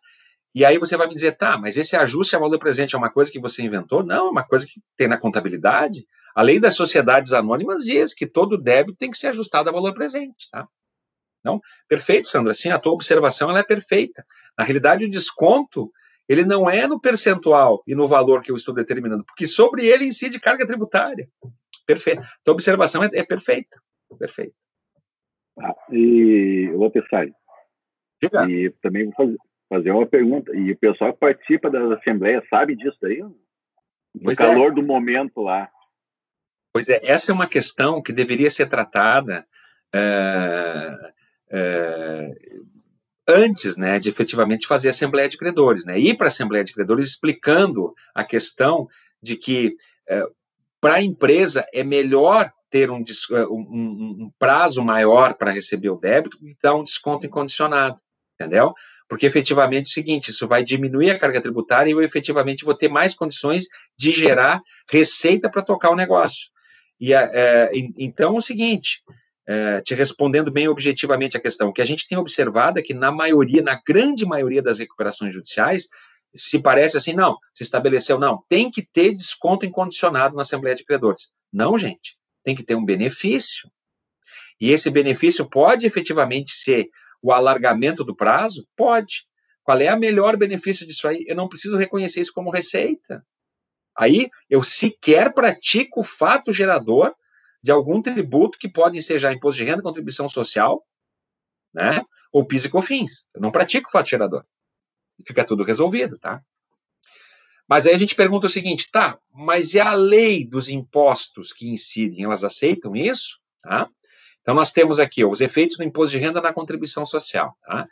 E aí você vai me dizer, tá, mas esse ajuste ao valor presente é uma coisa que você inventou? Não, é uma coisa que tem na contabilidade. A lei das sociedades anônimas diz que todo débito tem que ser ajustado ao valor presente, tá? Não, perfeito, Sandra. Sim, a tua observação ela é perfeita. Na realidade, o desconto ele não é no percentual e no valor que eu estou determinando, porque sobre ele incide carga tributária. Perfeito. Então, a observação é, é perfeita. Perfeita. Ah, e, ô Pessai, e também vou fazer, fazer, uma pergunta. E o pessoal que participa da Assembleia sabe disso aí? No é. calor é. do momento lá. Pois é, essa é uma questão que deveria ser tratada é, é, antes né, de efetivamente fazer a Assembleia de Credores, né, ir para a Assembleia de Credores explicando a questão de que é, para a empresa é melhor ter um, é, um, um prazo maior para receber o débito e dar um desconto incondicionado, entendeu? Porque efetivamente é o seguinte, isso vai diminuir a carga tributária e eu efetivamente vou ter mais condições de gerar receita para tocar o negócio. E é, então é o seguinte, é, te respondendo bem objetivamente a questão, o que a gente tem observado é que na maioria, na grande maioria das recuperações judiciais, se parece assim, não, se estabeleceu, não, tem que ter desconto incondicionado na Assembleia de Credores. Não, gente, tem que ter um benefício. E esse benefício pode efetivamente ser o alargamento do prazo? Pode. Qual é o melhor benefício disso aí? Eu não preciso reconhecer isso como receita. Aí eu sequer pratico o fato gerador de algum tributo que pode ser já imposto de renda, contribuição social, né? Ou PIS e COFINS. Eu não pratico fato gerador. Fica tudo resolvido, tá? Mas aí a gente pergunta o seguinte, tá, mas e a lei dos impostos que incidem, elas aceitam isso? Tá? Então nós temos aqui ó, os efeitos do imposto de renda na contribuição social, tá?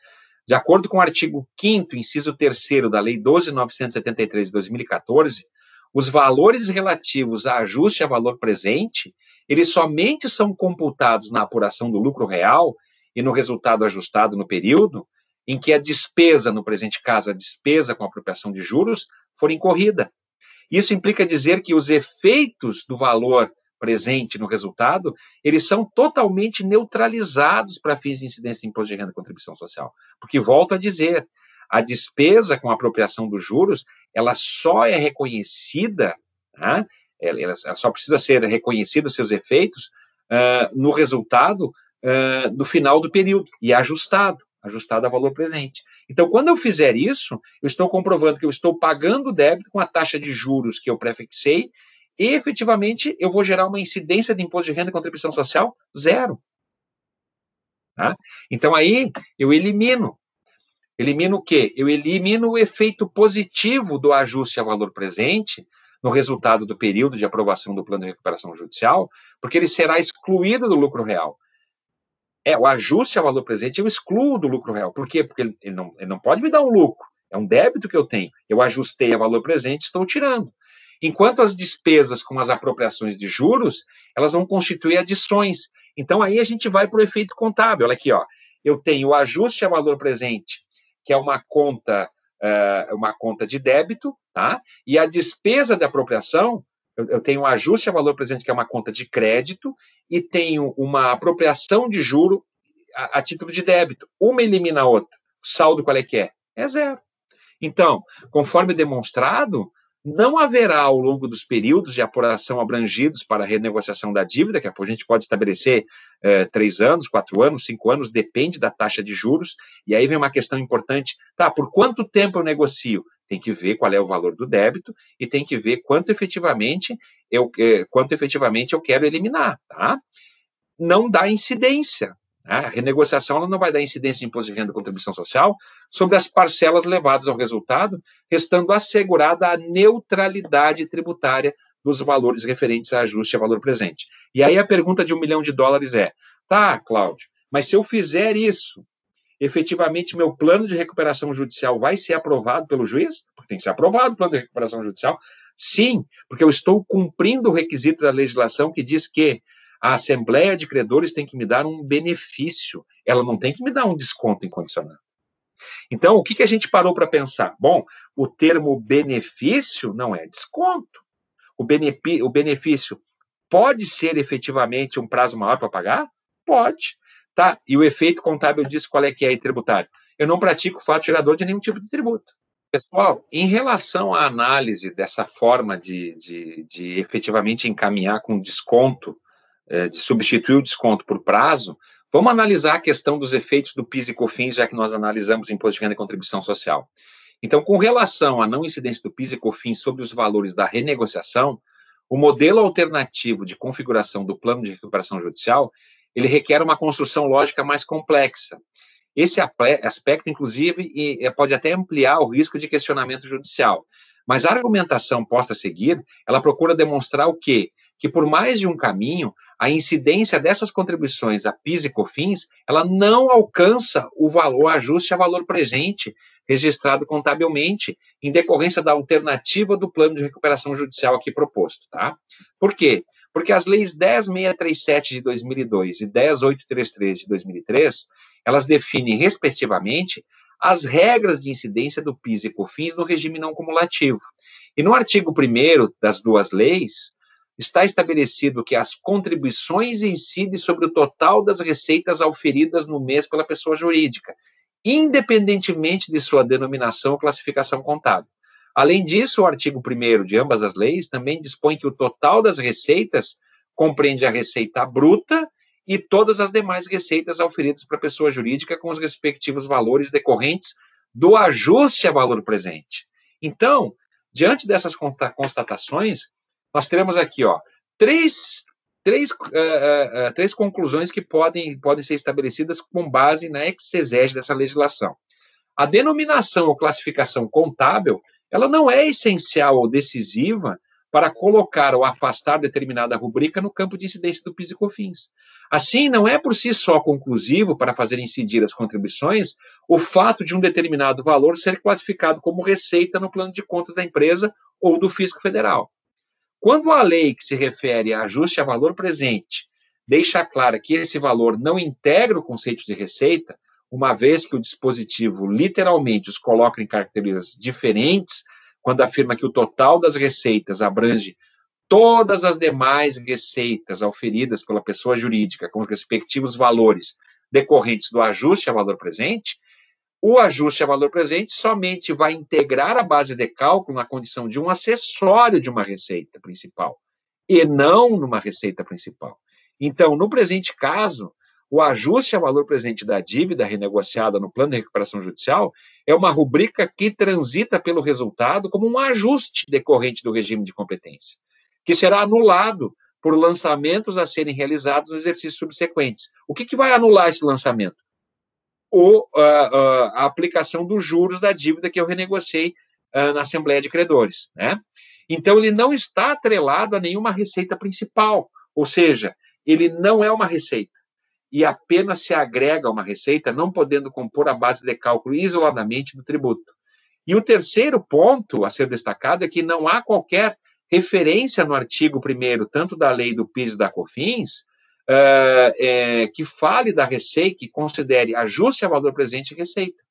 De acordo com o artigo 5º, inciso 3 da Lei 12.973 de 2014, os valores relativos a ajuste a valor presente eles somente são computados na apuração do lucro real e no resultado ajustado no período em que a despesa, no presente caso, a despesa com apropriação de juros, for incorrida. Isso implica dizer que os efeitos do valor presente no resultado, eles são totalmente neutralizados para fins de incidência de imposto de renda e contribuição social. Porque, volto a dizer, a despesa com apropriação dos juros, ela só é reconhecida né, ela, ela só precisa ser reconhecido seus efeitos uh, no resultado uh, no final do período e ajustado, ajustado a valor presente. Então, quando eu fizer isso, eu estou comprovando que eu estou pagando o débito com a taxa de juros que eu prefixei e, efetivamente, eu vou gerar uma incidência de imposto de renda e contribuição social zero. Tá? Então, aí, eu elimino. Elimino o quê? Eu elimino o efeito positivo do ajuste a valor presente, no resultado do período de aprovação do plano de recuperação judicial, porque ele será excluído do lucro real. É, o ajuste ao valor presente eu excluo do lucro real. Por quê? Porque ele, não, ele não pode me dar um lucro. É um débito que eu tenho. Eu ajustei a valor presente, estou tirando. Enquanto as despesas com as apropriações de juros, elas vão constituir adições. Então aí a gente vai para o efeito contábil. Olha aqui, ó. Eu tenho o ajuste a valor presente, que é uma conta uh, uma conta de débito, tá? E a despesa de apropriação, eu, eu tenho um ajuste a valor presente, que é uma conta de crédito, e tenho uma apropriação de juro a, a título de débito. Uma elimina a outra. O saldo qual é que é? É zero. Então, conforme demonstrado, não haverá, ao longo dos períodos de apuração abrangidos para a renegociação da dívida, que a gente pode estabelecer é, três anos, quatro anos, cinco anos, depende da taxa de juros, e aí vem uma questão importante, tá, por quanto tempo eu negocio? Tem que ver qual é o valor do débito e tem que ver quanto efetivamente eu, é, quanto efetivamente eu quero eliminar, tá? Não dá incidência? A renegociação ela não vai dar incidência renda e contribuição social sobre as parcelas levadas ao resultado, restando assegurada a neutralidade tributária dos valores referentes a ajuste a valor presente. E aí a pergunta de um milhão de dólares é: tá, Cláudio, mas se eu fizer isso, efetivamente meu plano de recuperação judicial vai ser aprovado pelo juiz? Porque tem que ser aprovado o plano de recuperação judicial. Sim, porque eu estou cumprindo o requisito da legislação que diz que a Assembleia de Credores tem que me dar um benefício, ela não tem que me dar um desconto incondicionado. Então, o que, que a gente parou para pensar? Bom, o termo benefício não é desconto. O, o benefício pode ser efetivamente um prazo maior para pagar? Pode. Tá? E o efeito contábil diz qual é que é tributário. Eu não pratico fato gerador de nenhum tipo de tributo. Pessoal, em relação à análise dessa forma de, de, de efetivamente encaminhar com desconto de substituir o desconto por prazo, vamos analisar a questão dos efeitos do PIS e COFINS, já que nós analisamos o Imposto de Renda e Contribuição Social. Então, com relação à não incidência do PIS e COFINS sobre os valores da renegociação, o modelo alternativo de configuração do plano de recuperação judicial, ele requer uma construção lógica mais complexa. Esse aspecto, inclusive, pode até ampliar o risco de questionamento judicial. Mas a argumentação posta a seguir, ela procura demonstrar o quê? Que por mais de um caminho, a incidência dessas contribuições a PIS e COFINS, ela não alcança o valor, o ajuste a valor presente registrado contabilmente, em decorrência da alternativa do plano de recuperação judicial aqui proposto, tá? Por quê? Porque as leis 10637 de 2002 e 10833 de 2003, elas definem, respectivamente, as regras de incidência do PIS e COFINS no regime não cumulativo. E no artigo 1 das duas leis, está estabelecido que as contribuições incidem sobre o total das receitas auferidas no mês pela pessoa jurídica, independentemente de sua denominação ou classificação contábil. Além disso, o artigo 1 de ambas as leis também dispõe que o total das receitas compreende a receita bruta e todas as demais receitas auferidas para a pessoa jurídica com os respectivos valores decorrentes do ajuste a valor presente. Então, diante dessas constatações, nós teremos aqui ó, três, três, uh, uh, três conclusões que podem, podem ser estabelecidas com base na exegese dessa legislação. A denominação ou classificação contábil, ela não é essencial ou decisiva para colocar ou afastar determinada rubrica no campo de incidência do PIS e COFINS. Assim, não é por si só conclusivo para fazer incidir as contribuições o fato de um determinado valor ser classificado como receita no plano de contas da empresa ou do fisco federal. Quando a lei que se refere a ajuste a valor presente deixa claro que esse valor não integra o conceito de receita, uma vez que o dispositivo literalmente os coloca em características diferentes, quando afirma que o total das receitas abrange todas as demais receitas auferidas pela pessoa jurídica com os respectivos valores decorrentes do ajuste a valor presente, o ajuste a valor presente somente vai integrar a base de cálculo na condição de um acessório de uma receita principal, e não numa receita principal. Então, no presente caso, o ajuste a valor presente da dívida renegociada no plano de recuperação judicial é uma rubrica que transita pelo resultado como um ajuste decorrente do regime de competência, que será anulado por lançamentos a serem realizados nos exercícios subsequentes. O que, que vai anular esse lançamento? O, a, a, aplicação dos juros da dívida que eu renegociei uh, na Assembleia de Credores. Né? Então, ele não está atrelado a nenhuma receita principal, ou seja, ele não é uma receita e apenas se agrega a uma receita, não podendo compor a base de cálculo isoladamente do tributo. E o terceiro ponto a ser destacado é que não há qualquer referência no artigo 1 tanto da lei do PIS e da COFINS, é, que fale da receita, que considere ajuste a valor presente receita.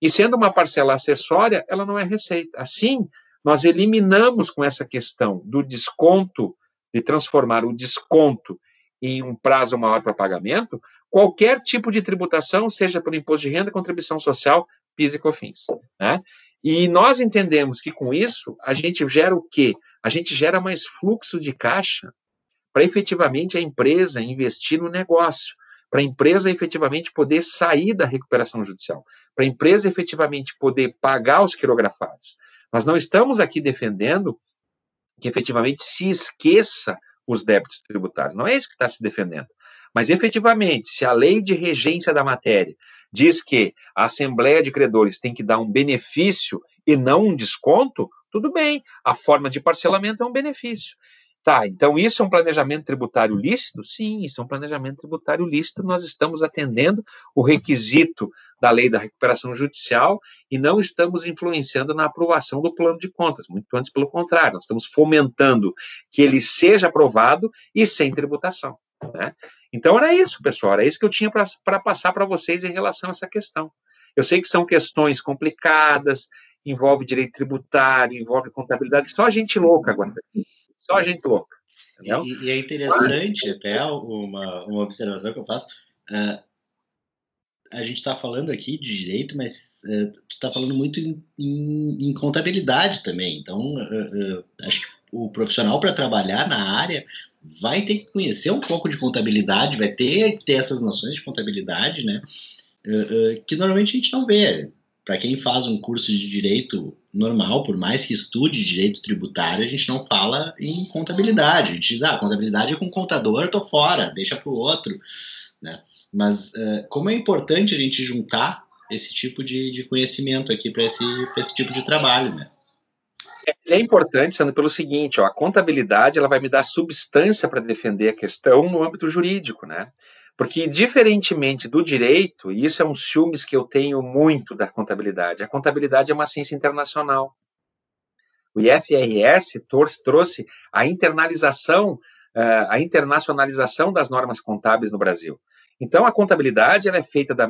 E sendo uma parcela acessória, ela não é receita. Assim, nós eliminamos com essa questão do desconto, de transformar o desconto em um prazo maior para pagamento, qualquer tipo de tributação, seja pelo imposto de renda, contribuição social, PIS e COFINS. Né? E nós entendemos que com isso a gente gera o quê? A gente gera mais fluxo de caixa para efetivamente a empresa investir no negócio, para a empresa efetivamente poder sair da recuperação judicial, para a empresa efetivamente poder pagar os quirografados. Nós não estamos aqui defendendo que efetivamente se esqueça os débitos tributários. Não é isso que está se defendendo. Mas, efetivamente, se a lei de regência da matéria diz que a Assembleia de Credores tem que dar um benefício e não um desconto, tudo bem, a forma de parcelamento é um benefício. Tá, então isso é um planejamento tributário lícito? Sim, isso é um planejamento tributário lícito. Nós estamos atendendo o requisito da lei da recuperação judicial e não estamos influenciando na aprovação do plano de contas, muito antes pelo contrário, nós estamos fomentando que ele seja aprovado e sem tributação. Né? Então era isso, pessoal, era isso que eu tinha para passar para vocês em relação a essa questão. Eu sei que são questões complicadas, envolve direito tributário, envolve contabilidade, só gente louca agora. Só gente louca. E, e, é interessante, até uma, uma observação que eu faço. Uh, a gente está falando aqui de direito, mas uh, tu está falando muito em, em, em, contabilidade também. Então, uh, acho que o profissional para trabalhar na área vai ter que conhecer um pouco de contabilidade, vai ter que ter essas noções de contabilidade, né? que normalmente a gente não vê para quem faz um curso de direito normal, por mais que estude direito tributário, a gente não fala em contabilidade. A gente diz, ah, contabilidade é com contador, eu tô fora, deixa para o outro. Né? Mas uh, como é importante a gente juntar esse tipo de, de conhecimento aqui para esse, esse tipo de trabalho, né? É importante, sendo pelo seguinte, ó, a contabilidade ela vai me dar substância para defender a questão no âmbito jurídico, né? Porque, diferentemente do direito, e isso é um ciúmes que eu tenho muito da contabilidade, a contabilidade é uma ciência internacional. O IFRS trouxe a internalização, eh, a internacionalização das normas contábeis no Brasil. Então, a contabilidade ela é feita da.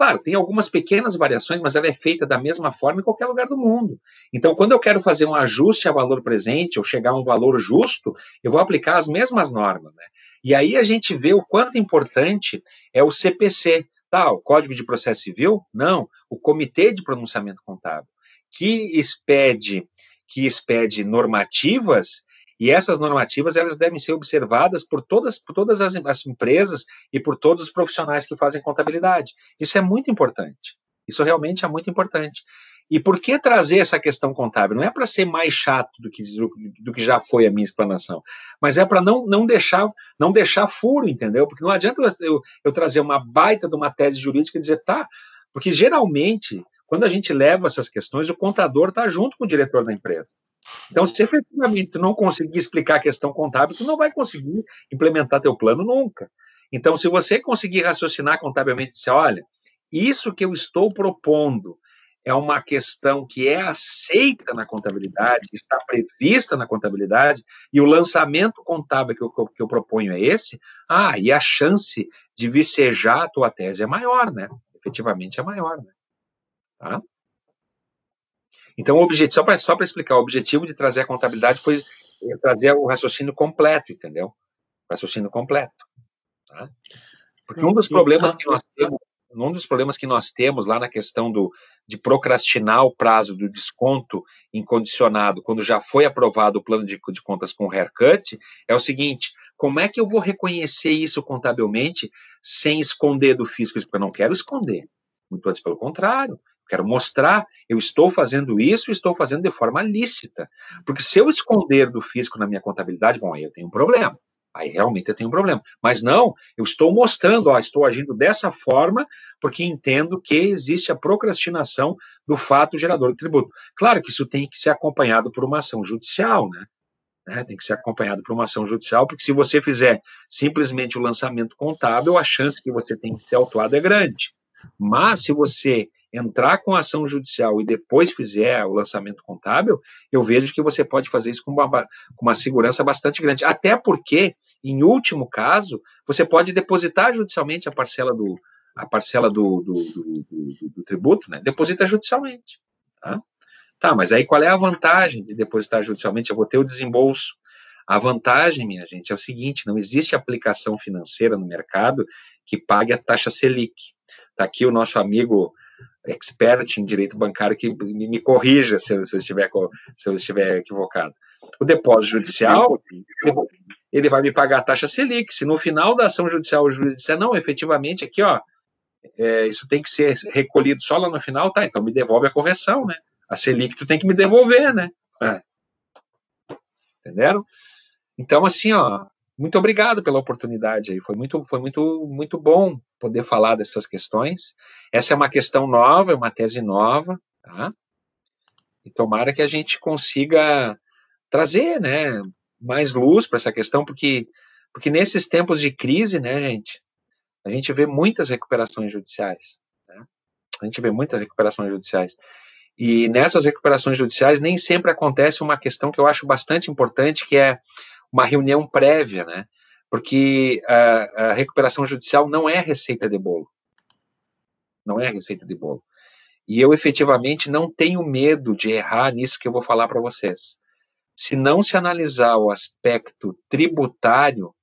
Claro, tem algumas pequenas variações, mas ela é feita da mesma forma em qualquer lugar do mundo. Então, quando eu quero fazer um ajuste a valor presente ou chegar a um valor justo, eu vou aplicar as mesmas normas. Né? E aí a gente vê o quanto importante é o CPC. Tá, o Código de Processo Civil? Não, o Comitê de Pronunciamento Contábil, que expede, que expede normativas e essas normativas elas devem ser observadas por todas, por todas as, as empresas e por todos os profissionais que fazem contabilidade. Isso é muito importante. Isso realmente é muito importante. E por que trazer essa questão contábil? Não é para ser mais chato do que, do, do, que já foi a minha explanação, mas é para não, não, deixar, não deixar furo, entendeu? Porque não adianta eu, eu trazer uma baita de uma tese jurídica e dizer, tá, porque geralmente, quando a gente leva essas questões, o contador está junto com o diretor da empresa. Então, se efetivamente não conseguir explicar a questão contábil, tu não vai conseguir implementar teu plano nunca. Então, se você conseguir raciocinar contabilmente, dizer, olha, isso que eu estou propondo é uma questão que é aceita na contabilidade, está prevista na contabilidade, e o lançamento contábil que eu, que eu proponho é esse, ah, e a chance de vicejar a tua tese é maior, né? Efetivamente é maior, né? Tá? Então, o objetivo, só para só explicar, o objetivo de trazer a contabilidade foi trazer o raciocínio completo, entendeu? O raciocínio completo. Tá? Porque um dos problemas que nós temos, um dos problemas que nós temos lá na questão do, de procrastinar o prazo do desconto incondicionado, quando já foi aprovado o plano de, de contas com haircut, é o seguinte: como é que eu vou reconhecer isso contabilmente sem esconder do fisco? Porque eu não quero esconder. Muito antes pelo contrário, Quero mostrar, eu estou fazendo isso estou fazendo de forma lícita. Porque se eu esconder do fisco na minha contabilidade, bom, aí eu tenho um problema. Aí realmente eu tenho um problema. Mas não, eu estou mostrando, ó, estou agindo dessa forma porque entendo que existe a procrastinação do fato gerador de tributo. Claro que isso tem que ser acompanhado por uma ação judicial, né? né? Tem que ser acompanhado por uma ação judicial, porque se você fizer simplesmente o lançamento contábil, a chance que você tem de ser autuado é grande. Mas se você entrar com ação judicial e depois fizer o lançamento contábil, eu vejo que você pode fazer isso com uma, com uma segurança bastante grande. Até porque, em último caso, você pode depositar judicialmente a parcela do, a parcela do, do, do, do tributo, né? Deposita judicialmente. Tá? tá, mas aí qual é a vantagem de depositar judicialmente? Eu vou ter o desembolso. A vantagem, minha gente, é o seguinte: não existe aplicação financeira no mercado que pague a taxa Selic. Está aqui o nosso amigo expert em direito bancário que me, corrija se eu, se, eu estiver, se eu estiver equivocado. O depósito judicial, ele vai me pagar a taxa Selic. Se no final da ação judicial o juiz disser, não, efetivamente, aqui, ó, é, isso tem que ser recolhido só lá no final, tá, então me devolve a correção, né? A Selic tu tem que me devolver, né? É. Entenderam? Então, assim, ó, muito obrigado pela oportunidade aí. Foi muito, foi muito, muito bom poder falar dessas questões. Essa é uma questão nova, é uma tese nova, tá? E tomara que a gente consiga trazer, né, mais luz para essa questão, porque, porque nesses tempos de crise, né, gente, a gente vê muitas recuperações judiciais. Né? A gente vê muitas recuperações judiciais. E nessas recuperações judiciais nem sempre acontece uma questão que eu acho bastante importante, que é uma reunião prévia, né? Porque a, a recuperação judicial não é receita de bolo. Não é receita de bolo. E eu efetivamente não tenho medo de errar nisso que eu vou falar para vocês. Se não se analisar o aspecto tributário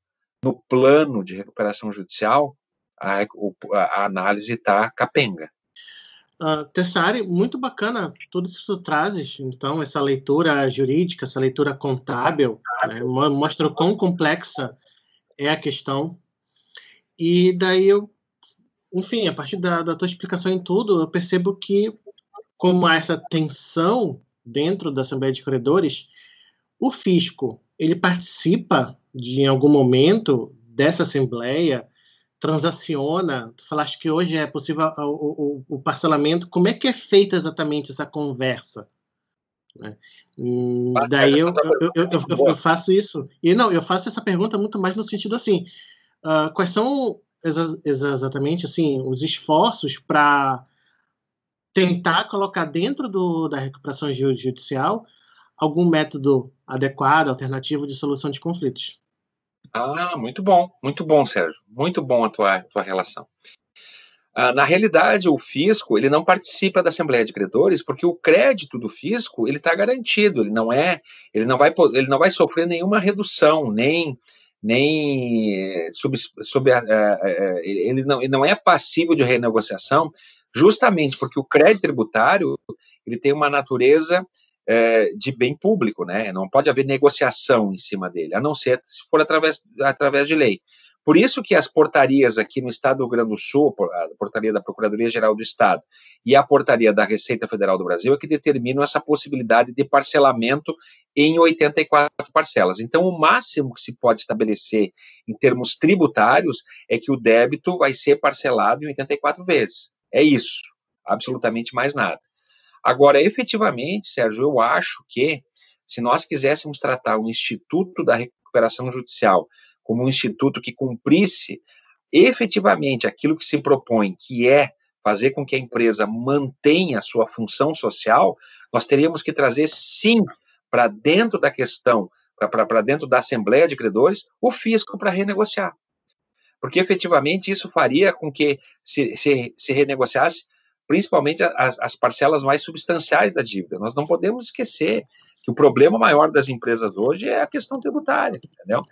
no plano de recuperação judicial, a, a análise está capenga. Uh, Tessari, muito bacana tudo isso que tu trazes, então, essa leitura jurídica, essa leitura contábil, né, mostra o quão complexa é a questão. E daí eu, enfim, a partir da, da tua explicação em tudo, eu percebo que, como há essa tensão dentro da Assembleia de Credores, o fisco, ele participa de, em algum momento dessa Assembleia, transaciona, tu falaste que hoje é possível o, o, o, parcelamento, como é que é feita exatamente essa conversa? Né? Hum, daí eu, eu, eu, eu, faço isso, e não, eu faço essa pergunta muito mais no sentido assim, uh, quais são exa exatamente assim os esforços para tentar colocar dentro do, da recuperação judicial algum método adequado, alternativo de solução de conflitos? Ah, muito bom, muito bom, Sérgio. Muito bom a tua, tua relação. Ah, na realidade, o fisco ele não participa da Assembleia de Credores porque o crédito do fisco ele está garantido. Ele não é, ele não vai, ele não vai sofrer nenhuma redução, nem nem sob, sob a, a, ele, não, ele não é passível de renegociação, justamente porque o crédito tributário ele tem uma natureza é, de bem público, né? Não pode haver negociação em cima dele, a não ser se for através, através de lei. Por isso que as portarias aqui no Estado do Rio Grande do Sul, a portaria da Procuradoria-Geral do Estado e a portaria da Receita Federal do Brasil é que determinam essa possibilidade de parcelamento em 84 parcelas. Então, o máximo que se pode estabelecer em termos tributários é que o débito vai ser parcelado em 84 vezes. É isso, absolutamente mais nada. Agora, efetivamente, Sérgio, eu acho que se nós quiséssemos tratar o Instituto da Recuperação Judicial como um instituto que cumprisse efetivamente aquilo que se propõe, que é fazer com que a empresa mantenha a sua função social, nós teríamos que trazer, sim, para dentro da questão, para dentro da Assembleia de Credores, o fisco para renegociar. Porque efetivamente isso faria com que se, se, se renegociasse principalmente as, as, parcelas mais substanciais da dívida. Nós não podemos esquecer que o problema maior das empresas hoje é a questão tributária, entendeu?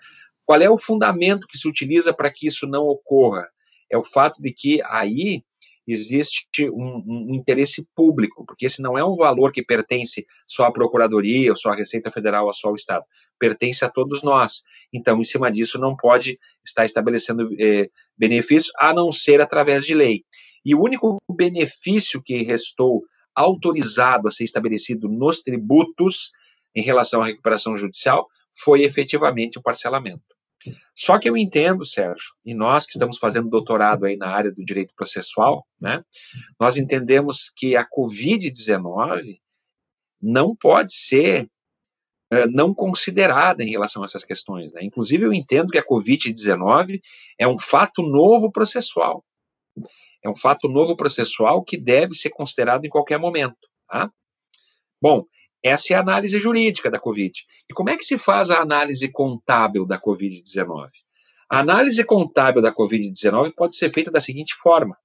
Qual é o fundamento que se utiliza para que isso não ocorra? É o fato de que aí existe um, um, interesse público, porque esse não é um valor que pertence só à Procuradoria, ou só à Receita Federal, ou só ao Estado. Pertence a todos nós. Então, em cima disso, não pode estar estabelecendo eh, benefício, a não ser através de lei. E o único benefício que restou autorizado a ser estabelecido nos tributos em relação à recuperação judicial foi efetivamente o parcelamento. Só que eu entendo, Sérgio, e nós que estamos fazendo doutorado aí na área do direito processual, né, nós entendemos que a Covid-19 não pode ser é, não considerada em relação a essas questões. Né? Inclusive, eu entendo que a Covid-19 é um fato novo processual. É um fato novo processual que deve ser considerado em qualquer momento. Tá? Bom, essa é a análise jurídica da Covid. E como é que se faz a análise contábil da Covid-19? A análise contábil da Covid-19 pode ser feita da seguinte forma: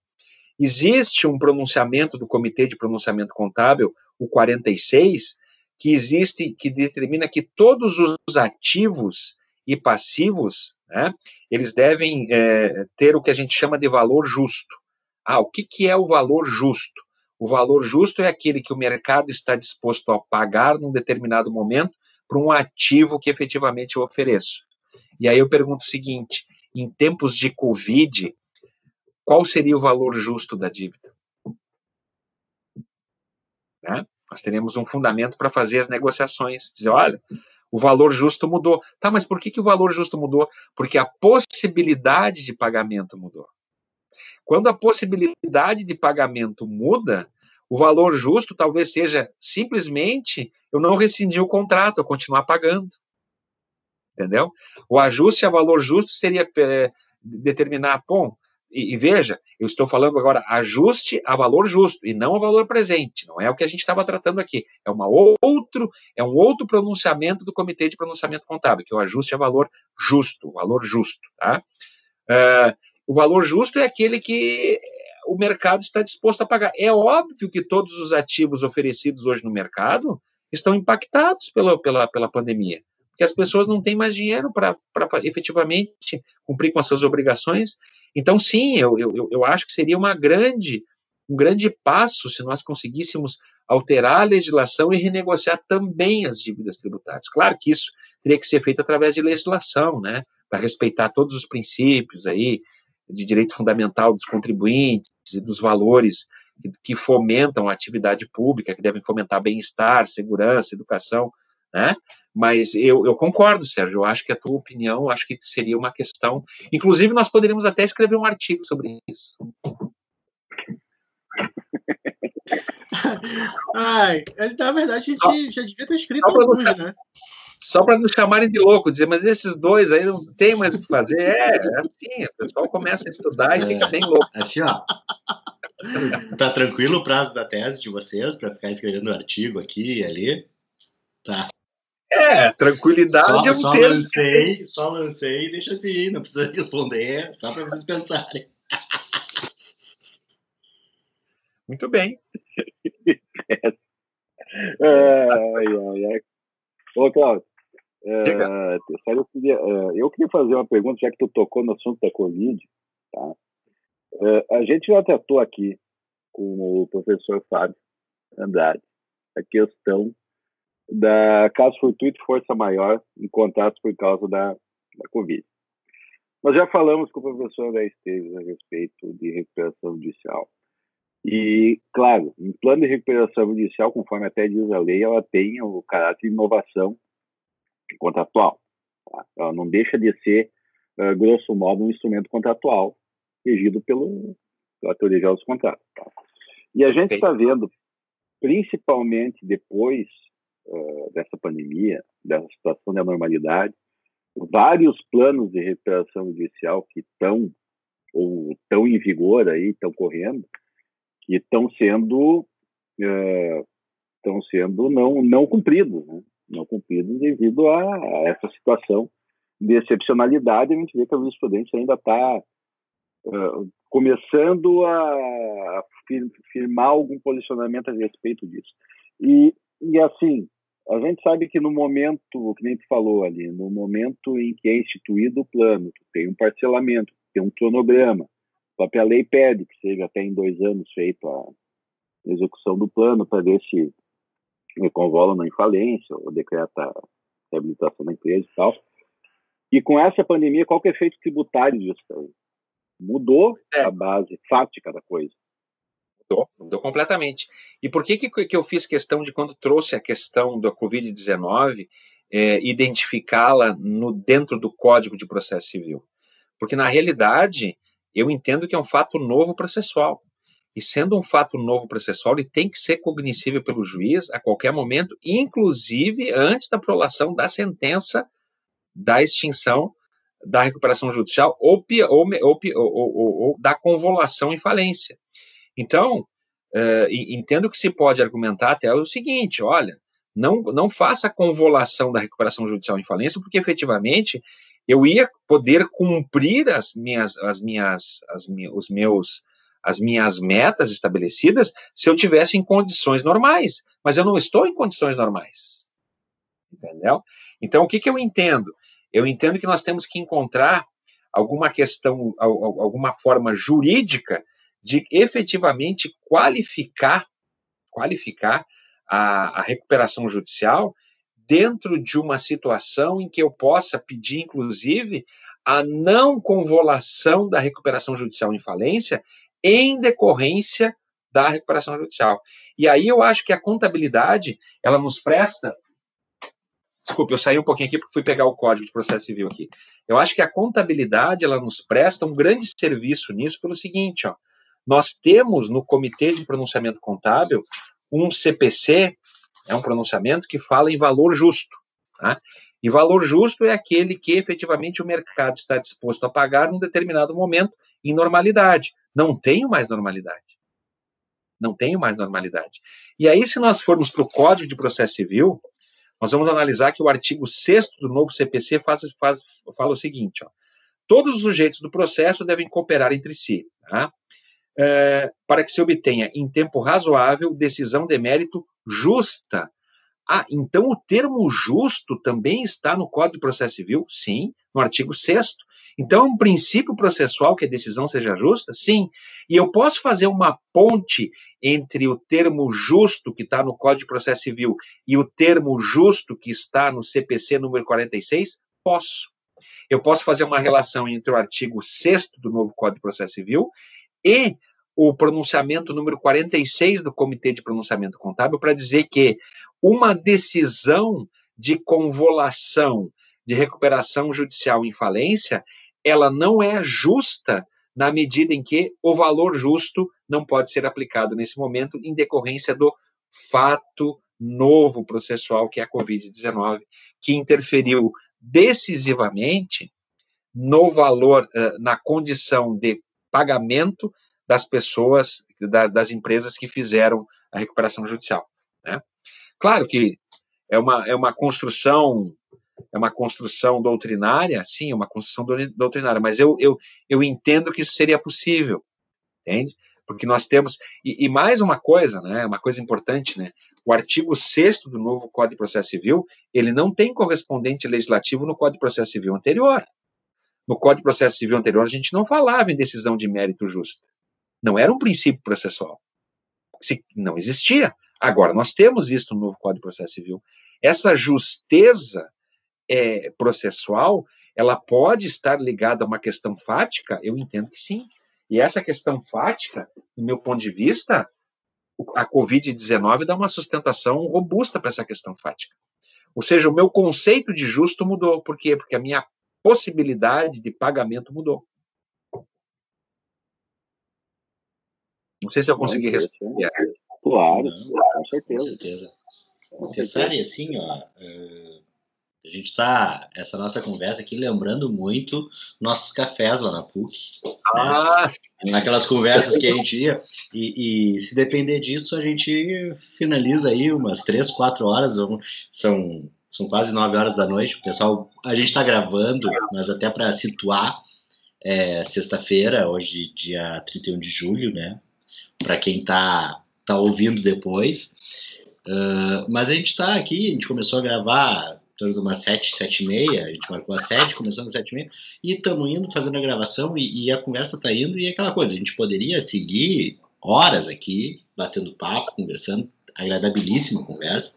existe um pronunciamento do Comitê de Pronunciamento Contábil, o 46, que existe, que determina que todos os ativos e passivos, né, eles devem é, ter o que a gente chama de valor justo. Ah, o que, que é o valor justo? O valor justo é aquele que o mercado está disposto a pagar num determinado momento para um ativo que efetivamente eu ofereço. E aí eu pergunto o seguinte: em tempos de Covid, qual seria o valor justo da dívida? Né? Nós teremos um fundamento para fazer as negociações, dizer, olha, o valor justo mudou. Tá, mas por que, que o valor justo mudou? Porque a possibilidade de pagamento mudou. Quando a possibilidade de pagamento muda, o valor justo talvez seja simplesmente eu não rescindir o contrato, eu continuar pagando. Entendeu? O ajuste a valor justo seria é, determinar, bom, e, e, veja, eu estou falando agora ajuste a valor justo e não a valor presente. Não é o que a gente estava tratando aqui. É uma outro, é um outro pronunciamento do Comitê de Pronunciamento Contábil, que é o ajuste a valor justo, valor justo, tá? Uh, o valor justo é aquele que o mercado está disposto a pagar. É óbvio que todos os ativos oferecidos hoje no mercado estão impactados pela, pela, pela pandemia que as pessoas não têm mais dinheiro para efetivamente cumprir com as suas obrigações. Então, sim, eu, eu, eu acho que seria uma grande, um grande passo se nós conseguíssemos alterar a legislação e renegociar também as dívidas tributárias. Claro que isso teria que ser feito através de legislação, né, para respeitar todos os princípios aí de direito fundamental dos contribuintes e dos valores que, fomentam a atividade pública, que devem fomentar bem-estar, segurança, educação, né? Mas eu, eu, concordo, Sérgio. Eu acho que a tua opinião, acho que seria uma questão. Inclusive, nós poderíamos até escrever um artigo sobre isso. Ai, na verdade, a gente já devia ter escrito alguns, né? Só para nos chamarem de louco, dizer, mas esses dois aí não tem mais o que fazer. É, é assim, o pessoal começa a estudar e é, fica bem louco. Assim, ó. Tá tranquilo o prazo da tese de vocês para ficar escrevendo artigo aqui e ali? Tá. É, tranquilidade só, é um só termo. Lancei, só lancei e deixa assim, não precisa responder, só para vocês pensarem. Muito bem. ai, ai, ai. Ô, Cláudio, é, eu, queria, é, eu queria fazer uma pergunta, já que tu tocou no assunto da Covid. Tá? É, a gente já tratou aqui com o professor Fábio Andrade a questão da caso fortuito força maior em contratos por causa da, da Covid. Nós já falamos com o professor André Esteves a respeito de recuperação judicial. E, claro, em plano de recuperação judicial, conforme até diz a lei, ela tem o caráter de inovação contratual. Tá? Ela não deixa de ser, uh, grosso modo, um instrumento contratual regido pelo, pela teoria geral dos contratos. Tá? E a gente está vendo, principalmente depois uh, dessa pandemia, dessa situação da normalidade, vários planos de recuperação judicial que estão ou estão em vigor aí, estão correndo, que estão sendo estão uh, sendo não não cumpridos, né? Não cumpridos devido a, a, essa situação de excepcionalidade. A gente vê que a jurisprudência ainda está uh, começando a firmar algum posicionamento a respeito disso. E, e assim, a gente sabe que no momento, que nem tu falou ali, no momento em que é instituído o plano, tem um parcelamento, tem um cronograma, a lei pede que seja até em dois anos feita a execução do plano para ver se convola não em falência ou decreta a reabilitação da empresa e tal. E com essa pandemia, qual que é o efeito tributário disso? Mudou é. a base fática da coisa. Mudou, mudou completamente. E por que, que, que eu fiz questão de, quando trouxe a questão da Covid-19, é, identificá-la dentro do Código de Processo Civil? Porque, na realidade, eu entendo que é um fato novo processual. E sendo um fato novo processual, ele tem que ser cognoscível pelo juiz a qualquer momento, inclusive antes da prolação da sentença da extinção da recuperação judicial ou, ou, ou, ou da convolução em falência. Então, uh, entendo que se pode argumentar até o seguinte: olha, não, não faça a convolução da recuperação judicial em falência, porque efetivamente eu ia poder cumprir as minhas, as minhas, as, os meus, as minhas metas estabelecidas se eu tivesse em condições normais, mas eu não estou em condições normais, entendeu? Então o que, que eu entendo? Eu entendo que nós temos que encontrar alguma questão, alguma forma jurídica de efetivamente qualificar qualificar a, a recuperação judicial dentro de uma situação em que eu possa pedir, inclusive, a não convolução da recuperação judicial em falência em decorrência da recuperação judicial. E aí eu acho que a contabilidade, ela nos presta Desculpe, eu saí um pouquinho aqui porque fui pegar o código de processo civil aqui. Eu acho que a contabilidade ela nos presta um grande serviço nisso pelo seguinte, ó. Nós temos no Comitê de Pronunciamento Contábil um CPC, é um pronunciamento que fala em valor justo. Tá? E valor justo é aquele que efetivamente o mercado está disposto a pagar num determinado momento em normalidade. Não tenho mais normalidade. Não tenho mais normalidade. E aí, se nós formos para o Código de Processo Civil, nós vamos analisar que o artigo 6 do novo CPC faz, faz, fala o seguinte: ó, todos os sujeitos do processo devem cooperar entre si, tá? é, para que se obtenha em tempo razoável decisão de mérito justa. Ah, então o termo justo também está no Código de Processo Civil? Sim, no artigo 6 então, é um princípio processual que a decisão seja justa? Sim. E eu posso fazer uma ponte entre o termo justo que está no Código de Processo Civil e o termo justo que está no CPC número 46? Posso. Eu posso fazer uma relação entre o artigo 6 do novo Código de Processo Civil e o pronunciamento número 46 do Comitê de Pronunciamento Contábil para dizer que uma decisão de convolução de recuperação judicial em falência, ela não é justa na medida em que o valor justo não pode ser aplicado nesse momento em decorrência do fato novo processual que é a Covid-19, que interferiu decisivamente no valor, eh, na condição de pagamento das pessoas, das empresas que fizeram a recuperação judicial. Né? Claro que é uma, é uma construção é uma construção doutrinária, sim, é uma construção doutrinária, mas eu, eu, eu entendo que isso seria possível, entende? Porque nós temos, e, e mais uma coisa, né, uma coisa importante, né, o artigo 6 do novo Código de Processo Civil, ele não tem correspondente legislativo no Código de Processo Civil anterior. No Código de Processo Civil anterior, a gente não falava em decisão de mérito justa. Não era um princípio processual. Não existia. Agora, nós temos isso no novo Código de Processo Civil. Essa justeza é, processual, ela pode estar ligada a uma questão fática? Eu entendo que sim. E essa questão fática, do meu ponto de vista, a Covid-19 dá uma sustentação robusta para essa questão fática. Ou seja, o meu conceito de justo mudou. Por quê? Porque a minha possibilidade de pagamento mudou. Não sei se eu consegui responder. Claro, com certeza. Com certeza. Tessari, assim, ó, uh, a gente está, essa nossa conversa aqui, lembrando muito nossos cafés lá na PUC. Né? Ah, né? Naquelas conversas que a gente ia. E, e, se depender disso, a gente finaliza aí umas três, quatro horas. São, são quase nove horas da noite. O pessoal, a gente está gravando, mas até para situar, é sexta-feira, hoje, dia 31 de julho, né? Para quem está tá ouvindo depois. Uh, mas a gente está aqui, a gente começou a gravar torno de umas 7, 7 e meia, a gente marcou às 7, começamos às 7 e meia, e estamos indo fazendo a gravação e, e, a conversa está indo, e é aquela coisa, a gente poderia seguir horas aqui, batendo papo, conversando, agradabilíssima conversa,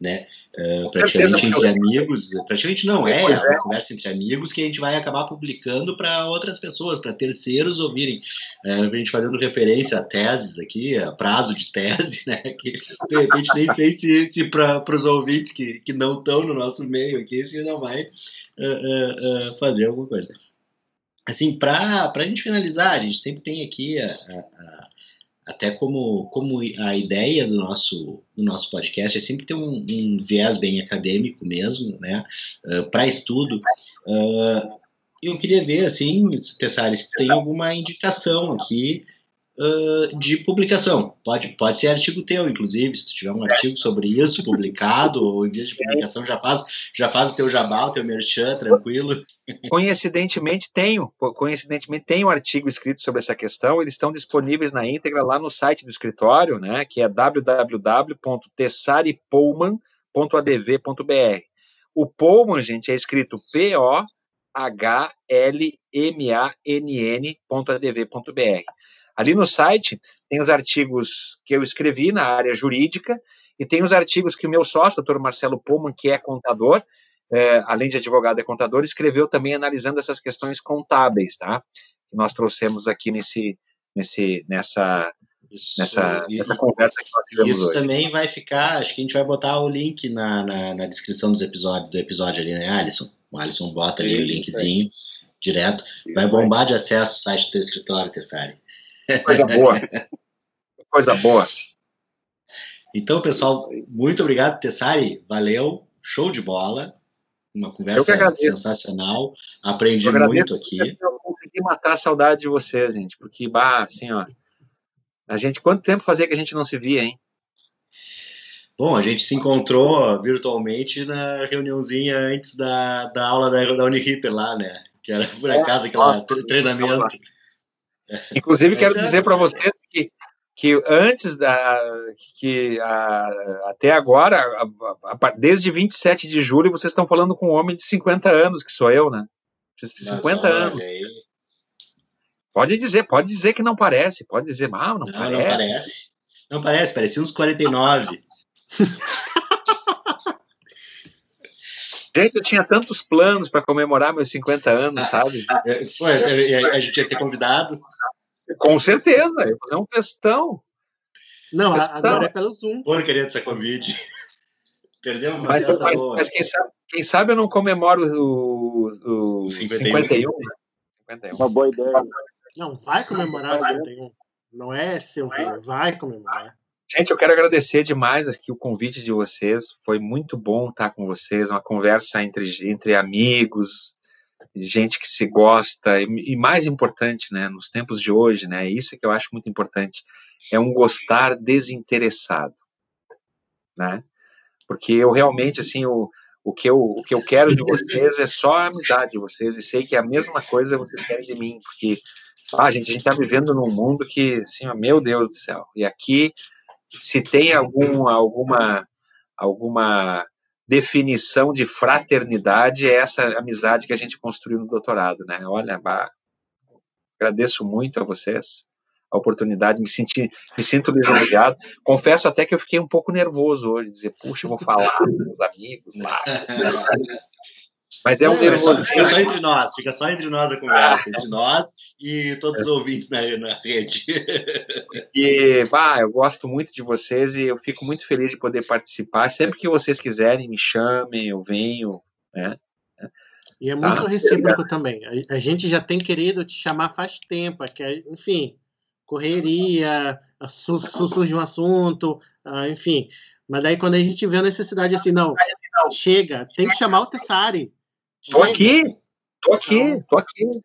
né? Uh, praticamente entre amigos, praticamente não é, é uma conversa entre amigos que a gente vai acabar publicando para outras pessoas, para terceiros ouvirem. Uh, a gente fazendo referência a teses aqui, a prazo de tese, né? Que de repente nem sei se, se para os ouvintes que, que não estão no nosso meio aqui, se não vai uh, fazer alguma coisa. Assim, para a gente finalizar, a gente sempre tem aqui a, a até como, como a ideia do nosso, do nosso podcast é sempre ter um, um viés bem acadêmico mesmo, né, uh, para estudo. Uh, eu queria ver, assim, Tessari, se tem alguma indicação aqui uh, de publicação. Pode, pode ser artigo teu, inclusive, se tu tiver um artigo sobre isso publicado, ou em vez de publicação, já faz, já faz o teu jabá, o teu merchan, tranquilo. Coincidentemente tenho, coincidentemente tenho um artigo escrito sobre essa questão, eles estão disponíveis na íntegra lá no site do escritório, né, que é www.tessaripolman.adv.br. O Pullman, gente, é escrito P-O-H-L-M-A-N-N.adv.br. Ali no site tem os artigos que eu escrevi na área jurídica e tem os artigos que o meu sócio, doutor Marcelo Pullman, que é contador, é, além de advogado e contador, escreveu também analisando essas questões contábeis, tá? Que nós trouxemos aqui nesse, nesse, nessa, isso, nessa, e, nessa conversa que nós tivemos Isso hoje. também vai ficar, acho que a gente vai botar o link na, na, na descrição dos episódios, do episódio ali, né, Alisson? O Alisson bota ali o linkzinho é. direto. Vai bombar de acesso o site do teu escritório, Tessari. Coisa boa. Coisa boa. Então, pessoal, muito obrigado, Tessari. Valeu. Show de bola. Uma conversa sensacional. Aprendi muito aqui. Eu consegui matar a saudade de vocês, gente, porque, bah, assim, ó. A gente, quanto tempo fazia que a gente não se via, hein? Bom, a gente se encontrou virtualmente na reuniãozinha antes da, da aula da, da Uniriter lá, né? Que era por acaso aquele treinamento. Inclusive, quero dizer para vocês que que antes da que a, até agora, a, a, desde 27 de julho, vocês estão falando com um homem de 50 anos, que sou eu, né? 50 anos. Pode dizer, pode dizer que não parece, pode dizer, ah, não, não parece. Não parece. Não parece, parecia uns 49. Gente, eu tinha tantos planos para comemorar meus 50 anos, sabe? Pô, a gente ia ser convidado. Com certeza, eu vou fazer um questão. Não, questão. agora é pelo Zoom. Porcaria dessa Covid. Perdeu uma Mas, mas, mas quem, sabe, quem, sabe, eu não comemoro o, o 51. 51, né? 51. Uma boa ideia. Não, vai comemorar o 51. Não é seu vai comemorar. Gente, eu quero agradecer demais aqui o convite de vocês. Foi muito bom estar com vocês, uma conversa entre, entre amigos, gente que se gosta, e, e, mais importante, né, nos tempos de hoje, né, isso que eu acho muito importante, é um gostar desinteressado, né, porque eu realmente, assim, o, o, que eu, o que eu quero de vocês é só a amizade de vocês, e sei que é a mesma coisa vocês querem de mim, porque, ah, gente, a gente está vivendo num mundo que, assim, meu Deus do céu, e aqui, se tem algum, alguma, alguma definição de fraternidade é essa amizade que a gente construiu no doutorado, né? Olha, bah, agradeço muito a vocês a oportunidade, me senti, me sinto lisonjeado. Confesso até que eu fiquei um pouco nervoso hoje, dizer, puxa, eu vou falar com meus amigos lá. Mas é um nervoso. Fica só entre nós, fica só entre nós a conversa, entre nós e todos os ouvintes na, na rede. E, bah, eu gosto muito de vocês e eu fico muito feliz de poder participar. Sempre que vocês quiserem, me chamem, eu venho, né? E é muito tá? recíproco também. A, a, gente já tem querido te chamar faz tempo, é que, enfim, correria, surge um assunto, ah, enfim. Mas daí quando a gente vê a necessidade assim, não, chega, tem que chamar o Tessari. Tô aqui, tô aqui, tô aqui.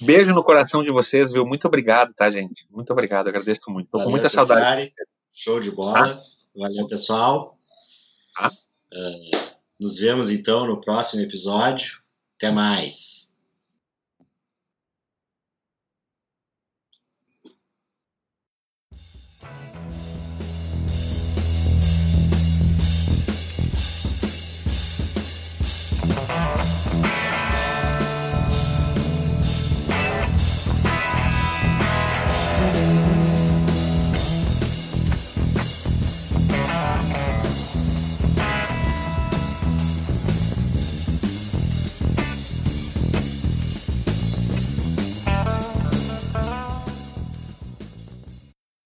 Beijo no coração de vocês, viu? Muito obrigado, tá, gente? Muito obrigado, agradeço muito. Tô Valeu, com muita saudade. Show de bola. Ah. Valeu, pessoal. Ah. Uh, nos vemos então no próximo episódio. Até mais.